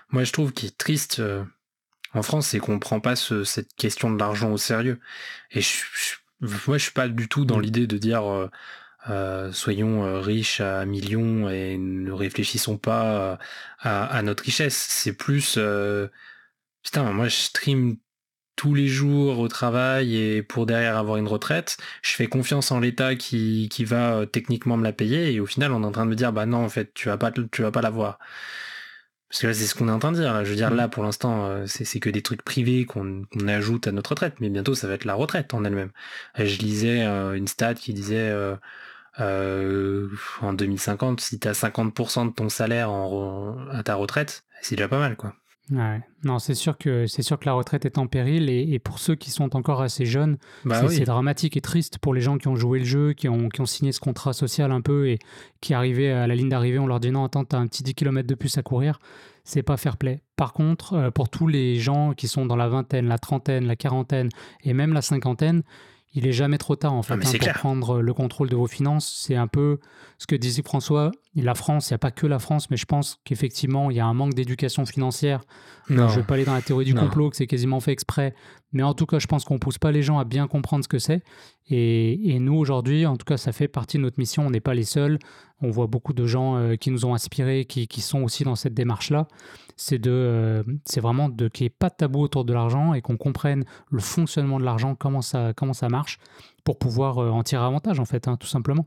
moi je trouve qui est triste euh, en France, c'est qu'on prend pas cette question de l'argent au sérieux. Et je, moi je suis pas du tout dans l'idée de dire euh, euh, soyons riches à millions et ne réfléchissons pas à notre richesse. C'est plus putain, moi je stream tous les jours au travail et pour derrière avoir une retraite, je fais confiance en l'État qui, qui va euh, techniquement me la payer et au final on est en train de me dire bah non en fait tu vas pas tu vas pas l'avoir. Parce que là c'est ce qu'on est en train de dire. Je veux dire là pour l'instant euh, c'est que des trucs privés qu'on ajoute à notre retraite, mais bientôt ça va être la retraite en elle-même. Je lisais euh, une stat qui disait en 2050 si tu as 50% de ton salaire en, à ta retraite, c'est déjà pas mal quoi.
Ouais. Non, c'est sûr que c'est sûr que la retraite est en péril et, pour ceux qui sont encore assez jeunes, bah c'est dramatique et triste pour les gens qui ont joué le jeu, qui ont, qui ont signé ce contrat social un peu et qui arrivaient à la ligne d'arrivée, on leur dit non, attends, t'as un petit 10 km de plus à courir. C'est pas fair play. Par contre, euh, pour tous les gens qui sont dans la vingtaine, la trentaine, la quarantaine et même la cinquantaine, il est jamais trop tard en fait ah, hein, pour prendre le contrôle de vos finances. C'est un peu ce que disait François. La France, il n'y a pas que la France, mais je pense qu'effectivement, il y a un manque d'éducation financière. Non. Je ne vais pas aller dans la théorie du complot, que c'est quasiment fait exprès. Mais en tout cas, je pense qu'on ne pousse pas les gens à bien comprendre ce que c'est. Et, nous, aujourd'hui, en tout cas, ça fait partie de notre mission. On n'est pas les seuls. On voit beaucoup de gens euh, qui nous ont inspirés, qui, sont aussi dans cette démarche-là. C'est euh, vraiment de qu'il n'y ait pas de tabou autour de l'argent et qu'on comprenne le fonctionnement de l'argent, comment ça, comment ça marche, pour pouvoir euh, en tirer avantage, en fait, hein, tout simplement.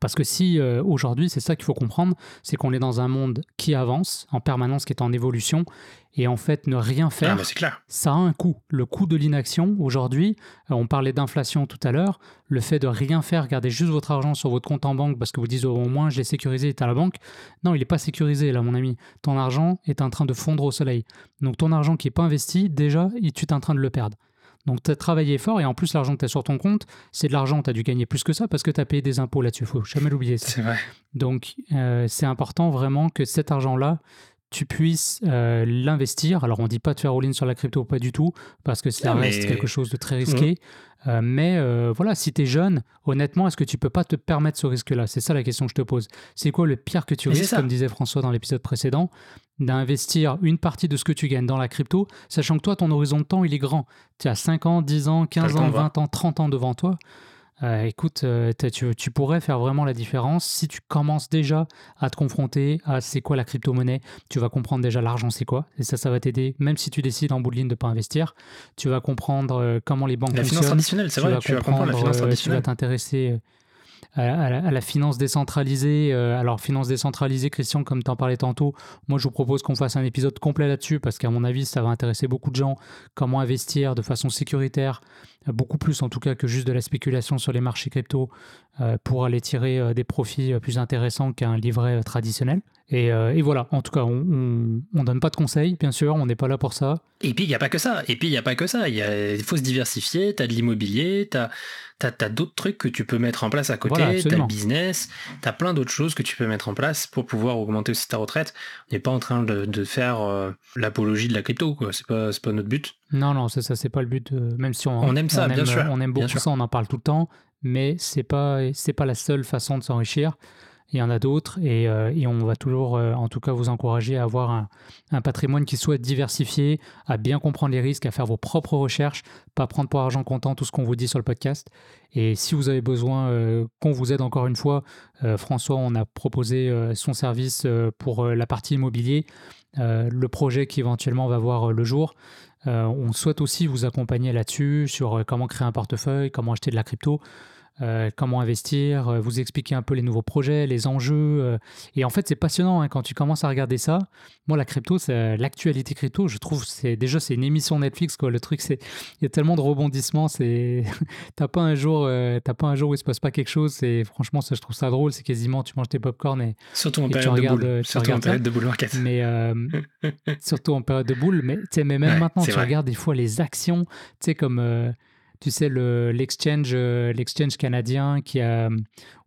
Parce que si euh, aujourd'hui, c'est ça qu'il faut comprendre, c'est qu'on est dans un monde qui avance en permanence, qui est en évolution, et en fait, ne rien faire,
clair.
ça a un coût. Le coût de l'inaction, aujourd'hui, euh, on parlait d'inflation tout à l'heure, le fait de rien faire, garder juste votre argent sur votre compte en banque parce que vous dites au moins je l'ai sécurisé, il est à la banque. Non, il n'est pas sécurisé là, mon ami. Ton argent est en train de fondre au soleil. Donc ton argent qui n'est pas investi, déjà, tu es en train de le perdre. Donc tu as travaillé fort et en plus l'argent que tu as sur ton compte, c'est de l'argent, tu as dû gagner plus que ça parce que tu as payé des impôts là-dessus, faut jamais l'oublier.
C'est vrai.
Donc euh, c'est important vraiment que cet argent-là, tu puisses euh, l'investir. Alors, on ne dit pas de faire all-in sur la crypto, pas du tout, parce que ça reste quelque chose de très risqué. Mmh. Euh, mais voilà, si tu es jeune, honnêtement, est-ce que tu peux pas te permettre ce risque-là? C'est ça la question que je te pose. C'est quoi le pire que tu risques, comme disait François dans l'épisode précédent d'investir une partie de ce que tu gagnes dans la crypto, sachant que toi, ton horizon de temps, il est grand. Tu as 5 ans, 10 ans, 15 ans, 20 ans, 30 ans devant toi. Euh, écoute, euh, tu, pourrais faire vraiment la différence si tu commences déjà à te confronter à c'est quoi la crypto-monnaie. Tu vas comprendre déjà l'argent, c'est quoi. Et ça, ça va t'aider, même si tu décides en bout de ligne de ne pas investir. Tu vas comprendre euh, comment les banques
la
fonctionnent.
La finance traditionnelle, c'est vrai. Tu vas comprendre la finance traditionnelle.
Tu vas t'intéresser à, la, finance décentralisée. Euh, alors, finance décentralisée, Christian, comme tu en parlais tantôt, moi je vous propose qu'on fasse un épisode complet là-dessus parce qu'à mon avis, ça va intéresser beaucoup de gens. Comment investir de façon sécuritaire, euh, beaucoup plus en tout cas que juste de la spéculation sur les marchés crypto euh, pour aller tirer des profits plus intéressants qu'un livret traditionnel. Et, euh, et, voilà, en tout cas, on ne donne pas de conseils, bien sûr, on n'est pas là pour ça.
Et puis, il n'y a pas que ça. Et puis, il n'y a pas que ça. Il faut se diversifier, tu as de l'immobilier, tu as, as, d'autres trucs que tu peux mettre en place à côté, tu as le business, tu as plein d'autres choses que tu peux mettre en place pour pouvoir augmenter aussi ta retraite. On n'est pas en train de, de faire euh, l'apologie de la crypto, quoi. C'est pas, pas notre but.
Non, non, c'est ça, c'est pas le but. même si on,
on aime ça, bien sûr.
On aime beaucoup ça, on en parle tout le temps, mais c'est pas, pas la seule façon de s'enrichir il y en a d'autres et, euh, on va toujours, euh, en tout cas, vous encourager à avoir un, un, patrimoine qui soit diversifié, à bien comprendre les risques, à faire vos propres recherches, pas prendre pour argent comptant tout ce qu'on vous dit sur le podcast. Et si vous avez besoin euh, qu'on vous aide encore une fois, François, on a proposé son service pour la partie immobilier, le projet qui éventuellement va voir le jour. on souhaite aussi vous accompagner là-dessus sur comment créer un portefeuille, comment acheter de la crypto. Euh, comment investir, euh, vous expliquer un peu les nouveaux projets, les enjeux. Euh. et en fait, c'est passionnant hein, quand tu commences à regarder ça. Moi, la crypto, c'est l'actualité crypto. Je trouve c'est déjà c'est une émission Netflix quoi. Le truc, c'est il y a tellement de rebondissements. C'est [LAUGHS] t'as pas un jour, t'as pas un jour où il se passe pas quelque chose. C'est franchement, ça, je trouve ça drôle. C'est quasiment tu manges tes popcorn et
surtout en période de boule. Surtout en période de boule market.
Mais [LAUGHS] surtout en période de boule. Mais mais même maintenant, tu regardes des fois les actions. Tu sais comme tu sais, l'exchange le, l'exchange canadien qui a,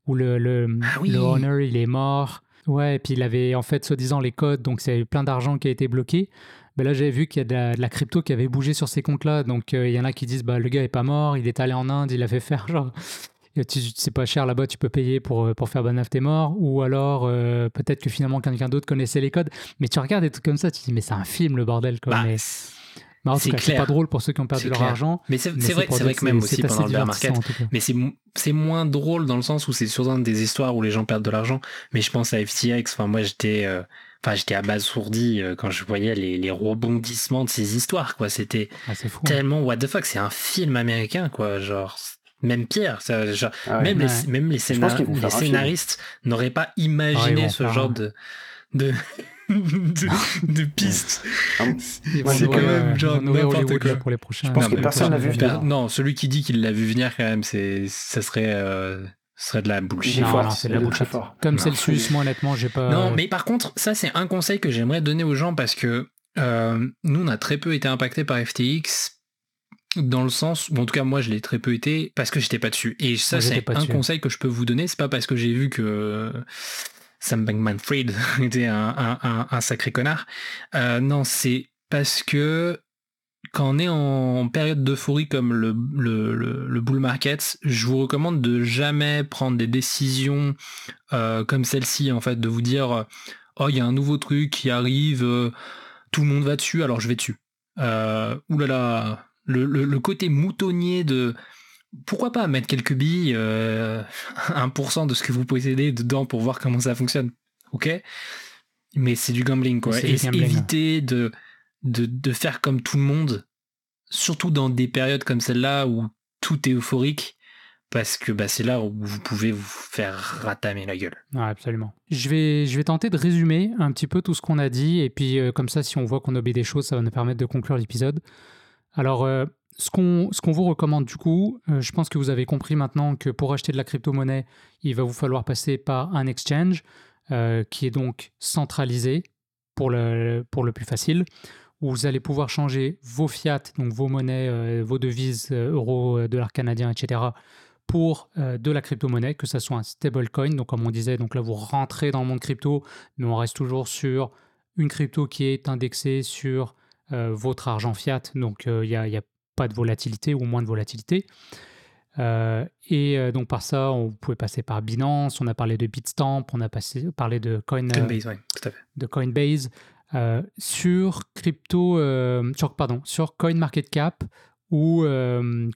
où le, le, ah le owner, il est mort. Ouais, et puis il avait en fait, soi-disant, les codes, donc c'est plein d'argent qui a été bloqué. Mais là, j'avais vu qu'il y a de la, crypto qui avait bougé sur ces comptes-là. Donc euh, il y en a qui disent, bah, le gars est pas mort, il est allé en Inde, il a fait faire [LAUGHS] genre. C'est pas cher là-bas, tu peux payer pour, euh, pour faire bonne t'es mort. Ou alors, euh, peut-être que finalement, quelqu'un d'autre connaissait les codes. Mais tu regardes des trucs comme ça, tu te dis, mais c'est un film, le bordel. Quoi.
Bah,
c'est pas drôle pour ceux qui ont perdu leur argent.
Mais c'est vrai, vrai que même aussi pendant le bear market. Mais c'est moins drôle dans le sens où c'est souvent des histoires où les gens perdent de l'argent. Mais je pense à FTX. Enfin, moi, j'étais, euh, enfin, j'étais abasourdi euh, quand je voyais les, les, rebondissements de ces histoires. Quoi, c'était ah, hein. tellement what the fuck. C'est un film américain, quoi. Genre, même pire, ça, genre, ah même, les, même les, les scénaristes n'auraient pas imaginé ah, ce genre de, de [LAUGHS] de, pistes.
Ah
c'est quand même genre n'importe quoi.
Pour les prochains.
Je pense que personne l'a vu venir.
Non, celui qui dit qu'il l'a vu venir quand même, c'est ça serait euh, serait de la bullshit.
Non, c'est de la bullshit. Comme Celsius, moi honnêtement, j'ai pas.
Non, mais par contre, ça c'est un conseil que j'aimerais donner aux gens parce que euh, nous on a très peu été impacté par FTX dans le sens en tout cas moi je l'ai très peu été parce que j'étais pas dessus et ça c'est un conseil que je peux vous donner c'est pas parce que j'ai vu que Sam Bankman-Fried [LAUGHS] était un, sacré connard. Euh, non, c'est parce que quand on est en période d'euphorie comme le, le, bull market, je vous recommande de jamais prendre des décisions euh, comme celle-ci, en fait, de vous dire oh il y a un nouveau truc qui arrive, euh, tout le monde va dessus, alors je vais dessus. Euh, oulala, le, le, côté moutonnier de pourquoi pas mettre quelques billes, 1% euh, [LAUGHS] de ce que vous possédez dedans pour voir comment ça fonctionne. Ok? Mais c'est du gambling, quoi. Et éviter de, de, faire comme tout le monde, surtout dans des périodes comme celle-là où tout est euphorique, parce que bah, c'est là où vous pouvez vous faire ratamer la gueule.
absolument. Je vais, je vais tenter de résumer un petit peu tout ce qu'on a dit, et puis euh, comme ça, si on voit qu'on oublie des choses, ça va nous permettre de conclure l'épisode. Alors, euh, ce qu'on vous recommande du coup, euh, je pense que vous avez compris maintenant que pour acheter de la crypto-monnaie, il va vous falloir passer par un exchange euh, qui est donc centralisé pour le, pour le plus facile, où vous allez pouvoir changer vos fiat, donc vos monnaies, euh, vos devises, euros, dollars canadiens, etc., pour de la crypto-monnaie, que ce soit un stablecoin. Donc comme on disait, donc là vous rentrez dans le monde crypto, mais on reste toujours sur une crypto qui est indexée sur votre argent fiat. Donc il y a, y a pas de volatilité ou moins de volatilité. Euh, et euh, donc par ça, on pouvait passer par Binance, on a parlé de Bitstamp, on a passé, parlé de Coin,
euh, Coinbase, tout à fait.
de Coinbase. sur crypto, sur, pardon, sur CoinMarketCap ou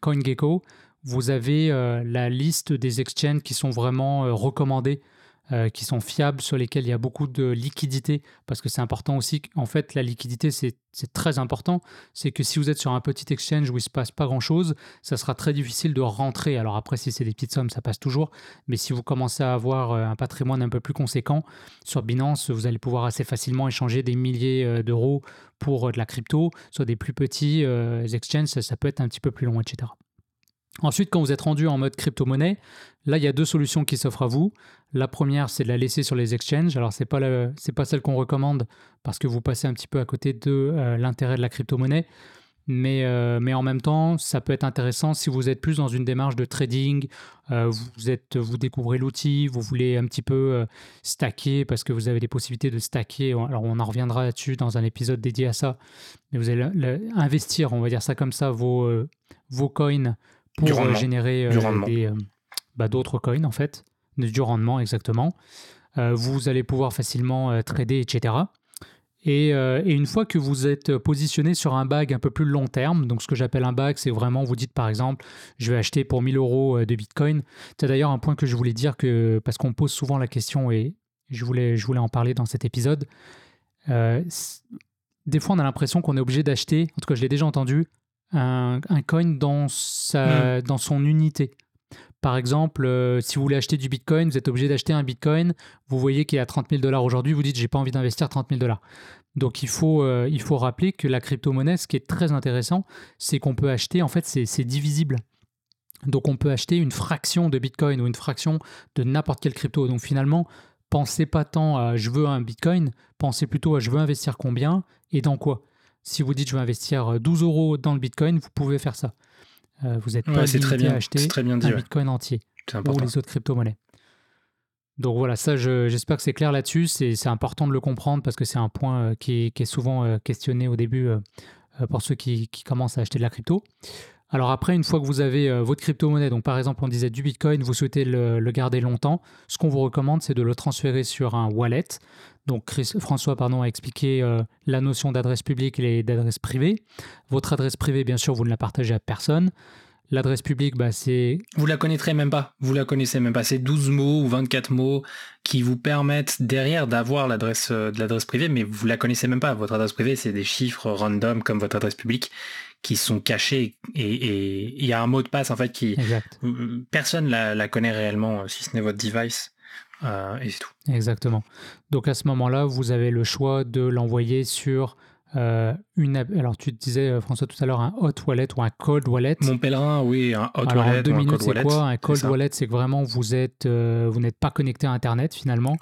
CoinGecko, vous avez la liste des exchanges qui sont vraiment recommandés euh, qui sont fiables, sur lesquels il y a beaucoup de liquidité, parce que c'est important aussi. En fait, la liquidité, c'est très important. C'est que si vous êtes sur un petit exchange où il ne se passe pas grand-chose, ça sera très difficile de rentrer. Alors après, si c'est des petites sommes, ça passe toujours. Mais si vous commencez à avoir euh, un patrimoine un peu plus conséquent, sur Binance, vous allez pouvoir assez facilement échanger des milliers euh, d'euros pour de la crypto. Sur des plus petits exchanges, ça, ça peut être un petit peu plus long, etc. Ensuite, quand vous êtes rendu en mode crypto-monnaie, là, il y a deux solutions qui s'offrent à vous. La première, c'est de la laisser sur les exchanges. Alors, ce n'est pas, pas celle qu'on recommande parce que vous passez un petit peu à côté de euh, l'intérêt de la crypto-monnaie. Mais, euh, mais en même temps, ça peut être intéressant si vous êtes plus dans une démarche de trading, euh, vous, êtes, vous découvrez l'outil, vous voulez un petit peu stacker parce que vous avez des possibilités de stacker. Alors on en reviendra là-dessus dans un épisode dédié à ça. Mais vous allez investir, on va dire ça comme ça, vos, vos coins pour générer des, bah, d'autres coins en fait, du rendement exactement. vous allez pouvoir facilement trader, etc. Euh, et, une fois que vous êtes positionné sur un bag un peu plus long terme, donc ce que j'appelle un bag, c'est vraiment, vous dites par exemple, je vais acheter pour 1000 euros euh, de Bitcoin. C'est d'ailleurs un point que je voulais dire, que, parce qu'on pose souvent la question et je voulais, je voulais en parler dans cet épisode. Euh, des fois, on a l'impression qu'on est obligé d'acheter, en tout cas, je l'ai déjà entendu, un, coin dans, sa, hmm. dans son unité. Par exemple, si vous voulez acheter du Bitcoin, vous êtes obligé d'acheter un Bitcoin. Vous voyez qu'il est à 30 000 dollars aujourd'hui, vous dites j'ai pas envie d'investir 30 000 dollars. Donc il faut, euh, il faut rappeler que la crypto-monnaie, ce qui est très intéressant, c'est qu'on peut acheter, en fait, c'est divisible. Donc on peut acheter une fraction de Bitcoin ou une fraction de n'importe quelle crypto. Donc finalement, pensez pas tant à je veux un Bitcoin, pensez plutôt à je veux investir combien et dans quoi. Si vous dites je veux investir 12 euros dans le Bitcoin, vous pouvez faire ça. Euh, vous n'êtes pas limité à acheter un Bitcoin entier ou les autres crypto-monnaies. Donc voilà, ça, j'espère que c'est clair là-dessus. C'est important de le comprendre parce que c'est un point euh, qui, est souvent euh, questionné au début euh, pour ceux qui, commencent à acheter de la crypto. Alors après, une fois que vous avez votre crypto-monnaie, donc par exemple on disait du Bitcoin, vous souhaitez le, garder longtemps, ce qu'on vous recommande, c'est de le transférer sur un wallet. Donc François pardon, a expliqué la notion d'adresse publique et d'adresse privée. Votre adresse privée, bien sûr, vous ne la partagez à personne. L'adresse publique, bah, c'est...
Vous la connaîtrez même pas. Vous la connaissez même pas. C'est 12 mots ou 24 mots qui vous permettent derrière d'avoir l'adresse euh, de l'adresse privée, mais vous la connaissez même pas. Votre adresse privée, c'est des chiffres random comme votre adresse publique qui sont cachés et il y a un mot de passe en fait qui personne la, la connaît réellement si ce n'est votre device euh, et c'est tout.
Exactement. Donc à ce moment-là, vous avez le choix de l'envoyer sur euh, une, alors tu disais euh, François tout à l'heure un hot wallet ou un cold wallet.
Mon pèlerin, oui, un hot wallet.
En deux minutes, c'est quoi Un cold wallet, c'est que vraiment vous êtes, euh, vous n'êtes pas connecté à Internet finalement.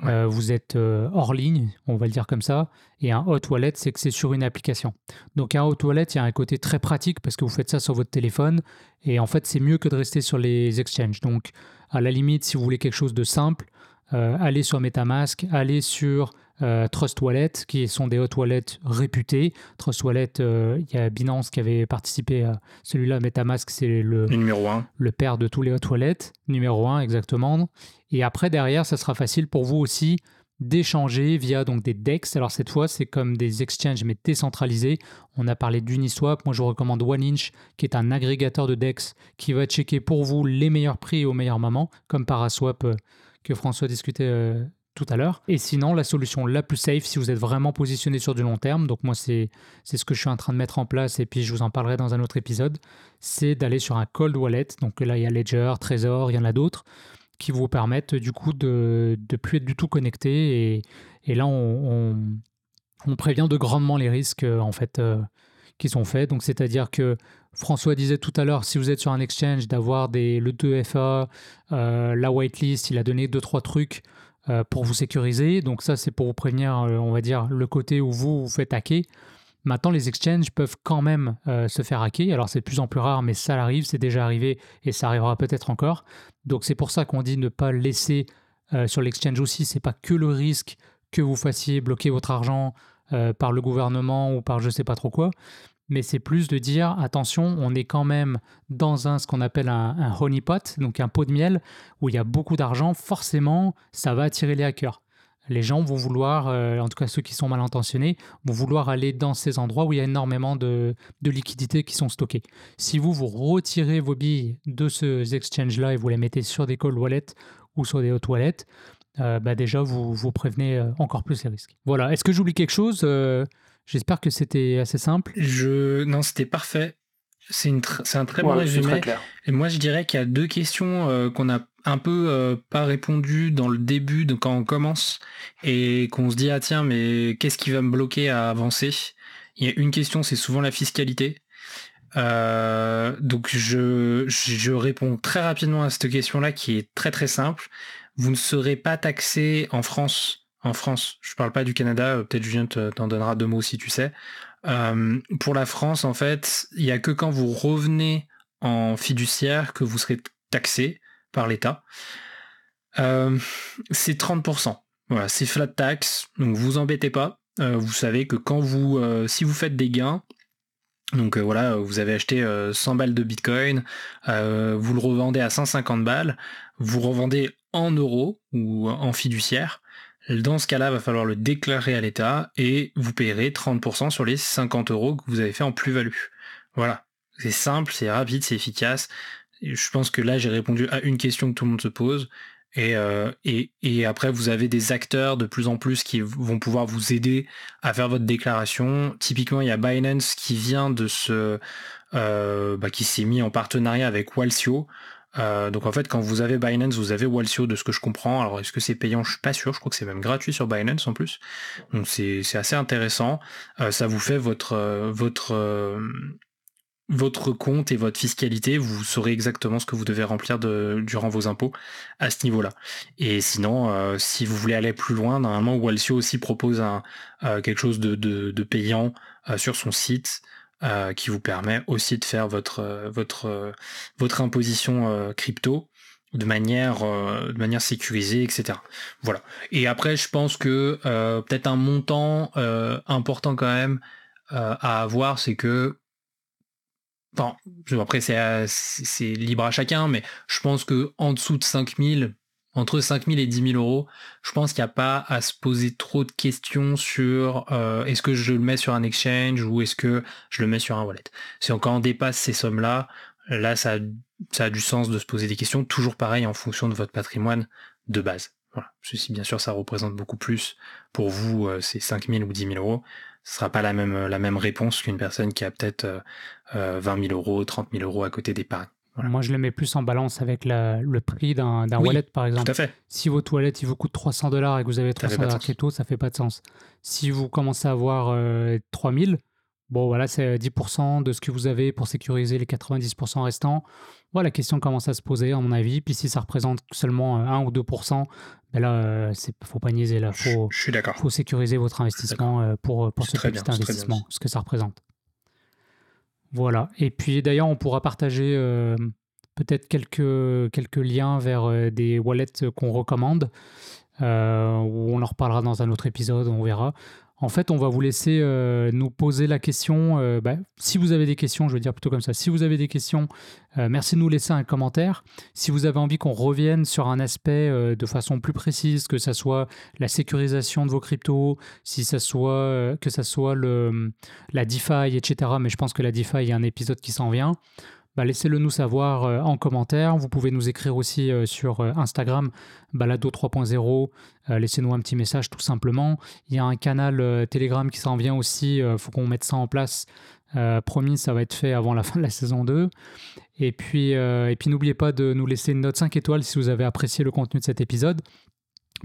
vous êtes hors ligne, on va le dire comme ça. Et un hot wallet, c'est que c'est sur une application. Donc un hot wallet, il y a un côté très pratique parce que vous faites ça sur votre téléphone. Et en fait, c'est mieux que de rester sur les exchanges. Donc à la limite, si vous voulez quelque chose de simple, allez sur MetaMask, allez sur euh, Trust Wallet, qui sont des hot wallets réputés. Trust Wallet, euh, il y a Binance qui avait participé à celui-là. MetaMask, c'est le,
numéro 1.
le père de tous les hot wallets. Numéro 1, exactement. Et après, derrière, ça sera facile pour vous aussi d'échanger via donc des DEX. Alors cette fois, c'est comme des exchanges mais décentralisés. On a parlé d'Uniswap. Moi, je vous recommande OneInch, qui est un agrégateur de DEX qui va checker pour vous les meilleurs prix au meilleur moment, comme Paraswap euh, que François discutait tout à l'heure. Et sinon, la solution la plus safe, si vous êtes vraiment positionné sur du long terme, donc moi c'est ce que je suis en train de mettre en place et puis je vous en parlerai dans un autre épisode, c'est d'aller sur un cold wallet. Donc là, il y a Ledger, Trésor, il y en a d'autres qui vous permettent du coup de ne plus être du tout connecté. Et, et là, on, on, prévient de grandement les risques euh, en fait euh, qui sont faits. Donc c'est-à-dire que François disait tout à l'heure, si vous êtes sur un exchange, d'avoir le 2FA, euh, la whitelist, il a donné deux trois trucs pour vous sécuriser. Donc ça, c'est pour vous prévenir, on va dire, le côté où vous vous faites hacker. Maintenant, les exchanges peuvent quand même se faire hacker. Alors, c'est de plus en plus rare, mais ça arrive, c'est déjà arrivé et ça arrivera peut-être encore. Donc, c'est pour ça qu'on dit ne pas laisser sur l'exchange aussi. C'est pas que le risque que vous fassiez bloquer votre argent par le gouvernement ou par je sais pas trop quoi, mais c'est plus de dire attention, on est quand même dans un ce qu'on appelle un, honeypot, donc un pot de miel où il y a beaucoup d'argent. Forcément, ça va attirer les hackers. Les gens vont vouloir, euh, en tout cas ceux qui sont mal intentionnés, vont vouloir aller dans ces endroits où il y a énormément de, liquidités qui sont stockées. Si vous vous retirez vos billes de ces exchanges-là et vous les mettez sur des cold wallets ou sur des hot wallets, euh, bah déjà vous, vous prévenez euh, encore plus les risques. Voilà. Est-ce que j'oublie quelque chose J'espère que c'était assez simple.
Je... Non, c'était parfait. C'est un très bon résumé. Et moi, je dirais qu'il y a deux questions euh, qu'on a un peu euh, pas répondu dans le début, de quand on commence, et qu'on se dit ah tiens, mais qu'est-ce qui va me bloquer à avancer? Il y a une question, c'est souvent la fiscalité. donc je, je réponds très rapidement à cette question-là qui est très très simple. Vous ne serez pas taxé en France. France, je parle pas du Canada, peut-être Julien t'en donnera deux mots si tu sais. pour la France, en fait, il n'y a que quand vous revenez en fiduciaire que vous serez taxé par l'État. c'est 30%. Voilà, c'est flat tax, donc vous embêtez pas. Euh, vous savez que quand vous, euh, si vous faites des gains, donc euh, voilà, vous avez acheté 100 balles de Bitcoin, vous le revendez à 150 balles, vous revendez en euros ou en fiduciaire. Dans ce cas-là, va falloir le déclarer à l'État et vous payerez 30% sur les 50 euros que vous avez fait en plus-value. Voilà, c'est simple, c'est rapide, c'est efficace. Je pense que là, j'ai répondu à une question que tout le monde se pose. Euh, et, et, après, vous avez des acteurs de plus en plus qui vont pouvoir vous aider à faire votre déclaration. Typiquement, il y a Binance qui vient de se, euh, bah, qui s'est mis en partenariat avec Walsio. Euh, donc en fait, quand vous avez Binance, vous avez Walsio de ce que je comprends. Alors est-ce que c'est payant? Je suis pas sûr. Je crois que c'est même gratuit sur Binance en plus. Donc c'est assez intéressant. ça vous fait votre votre votre compte et votre fiscalité, vous saurez exactement ce que vous devez remplir durant vos impôts à ce niveau-là. Et sinon, euh, si vous voulez aller plus loin, normalement, Walsio aussi propose euh, quelque chose de, payant euh, sur son site qui vous permet aussi de faire votre, votre, votre imposition crypto de manière, de manière sécurisée, etc. Voilà. Et après, je pense que peut-être un montant important quand même à avoir, c'est que Enfin, après, c'est libre à chacun, mais je pense que en dessous de 5000, entre 5000 et 10 000 euros, je pense qu'il n'y a pas à se poser trop de questions sur euh, est-ce que je le mets sur un exchange ou est-ce que je le mets sur un wallet. Si encore on dépasse ces sommes-là, là, ça, a, ça a du sens de se poser des questions, toujours pareil en fonction de votre patrimoine de base. Voilà. Si bien sûr ça représente beaucoup plus pour vous, euh, c'est 5 000 ou 10 000 euros, ce sera pas la même, la même réponse qu'une personne qui a peut-être 20 euh, 000 euh, euros, 30 000 euros à côté d'épargne.
Moi, je le mets plus en balance avec le prix d'un wallet, par exemple.
Tout à fait.
Si votre wallet il vous coûte 300 dollars et que vous avez 300 dollars crypto, ça fait pas de sens. Si vous commencez à avoir 3000, euh, bon, voilà, c'est 10% de ce que vous avez pour sécuriser les 90% restants. Voilà, la question commence à se poser, à mon avis. Puis si ça représente seulement 1 ou 2%, ben là, euh, faut pas niaiser. Là, faut,
je, suis d'accord.
Faut sécuriser votre investissement euh, pour pour ce petit investissement, ce que ça représente. Voilà. Et puis d'ailleurs, on pourra partager euh, peut-être quelques quelques liens vers des wallets qu'on recommande. où on en reparlera dans un autre épisode, on verra. En fait, on va vous laisser euh, nous poser la question. Euh, bah, si vous avez des questions, je veux dire plutôt comme ça. Si vous avez des questions, euh, merci de nous laisser un commentaire. Si vous avez envie qu'on revienne sur un aspect de façon plus précise, que ça soit la sécurisation de vos cryptos, si ça soit que ça soit le, la DeFi, etc. Mais je pense que la DeFi, il y a un épisode qui s'en vient. Bah, laissez-le nous savoir euh, en commentaire. Vous pouvez nous écrire aussi euh, sur euh, Instagram, balado 3.0. Laissez-nous un petit message tout simplement. Il y a un canal Telegram qui s'en vient aussi. Il faut qu'on mette ça en place. promis, ça va être fait avant la [LAUGHS] fin de la saison 2. Et puis, et puis n'oubliez pas de nous laisser une note 5 étoiles si vous avez apprécié le contenu de cet épisode.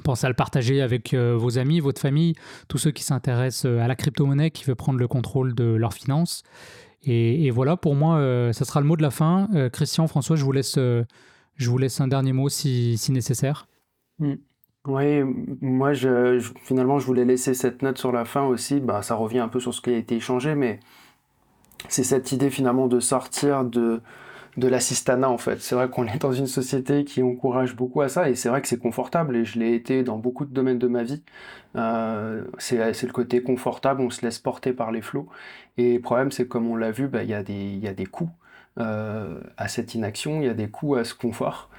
Pensez à le partager avec vos amis, votre famille, tous ceux qui s'intéressent à la crypto-monnaie, qui veulent prendre le contrôle de leurs finances. Et, voilà, pour moi, euh, ça sera le mot de la fin. Euh, Christian, François, je vous laisse, euh, je vous laisse un dernier mot si, nécessaire.
Mm. Oui, moi, finalement, je voulais laisser cette note sur la fin aussi. Bah, ça revient un peu sur ce qui a été échangé, mais c'est cette idée finalement de sortir de, de l'assistanat en fait. C'est vrai qu'on [LAUGHS] est dans une société qui encourage beaucoup à ça et c'est vrai que c'est confortable et je l'ai été dans beaucoup de domaines de ma vie. Euh, c'est le côté confortable, on se laisse porter par les flots et le problème c'est comme on l'a vu, bah, il y, a des, y a des coûts. Euh, à cette inaction, il y a des coûts à ce confort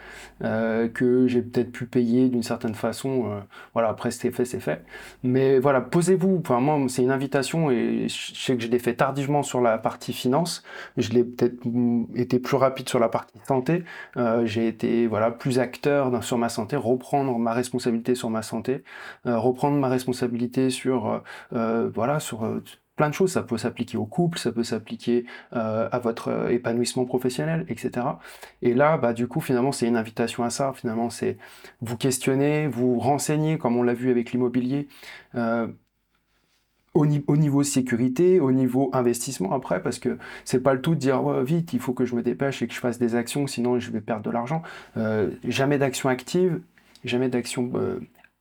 euh, que j'ai peut-être pu payer d'une certaine façon. Euh, voilà, après c'est fait, c'est fait. Mais voilà, posez-vous. Enfin, moi, c'est une invitation et je sais que je l'ai fait tardivement sur la partie finance. Je l'ai peut-être été plus rapide sur la partie santé. j'ai été voilà plus acteur sur ma santé, reprendre ma responsabilité sur ma santé, reprendre ma responsabilité sur voilà sur plein de choses. Ça peut s'appliquer au couple, ça peut s'appliquer euh, à votre euh, épanouissement professionnel, etc. Et là, bah, du coup, finalement, c'est une invitation à ça. Finalement, c'est vous questionner, vous renseigner, comme on l'a vu avec l'immobilier. Euh, au, niveau sécurité, au niveau investissement après, parce que c'est pas le tout de dire vite, il faut que je me dépêche et que je fasse des actions, sinon je vais perdre de l'argent. Jamais d'action active, jamais d'action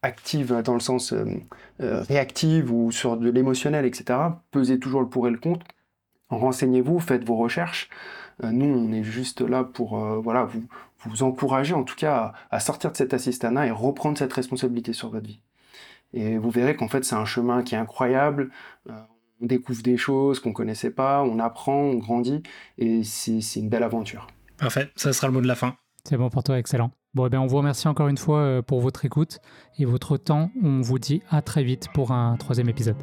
active dans le sens euh, réactive ou sur de l'émotionnel, etc. Pesez toujours le pour et le contre. Renseignez-vous, faites vos recherches. nous, on est juste là pour voilà, vous, vous encourager en tout cas à, à sortir de cet assistana et reprendre cette responsabilité sur votre vie. Et vous verrez qu'en fait, c'est un chemin qui est incroyable. Euh, on découvre des choses qu'on ne connaissait pas, on apprend, on grandit, et c'est une belle aventure.
Parfait, ça sera le mot de la fin.
C'est bon pour toi, excellent. Bon, eh bien, on vous remercie encore une fois euh, pour votre écoute et votre temps. On vous dit à très vite pour un troisième épisode.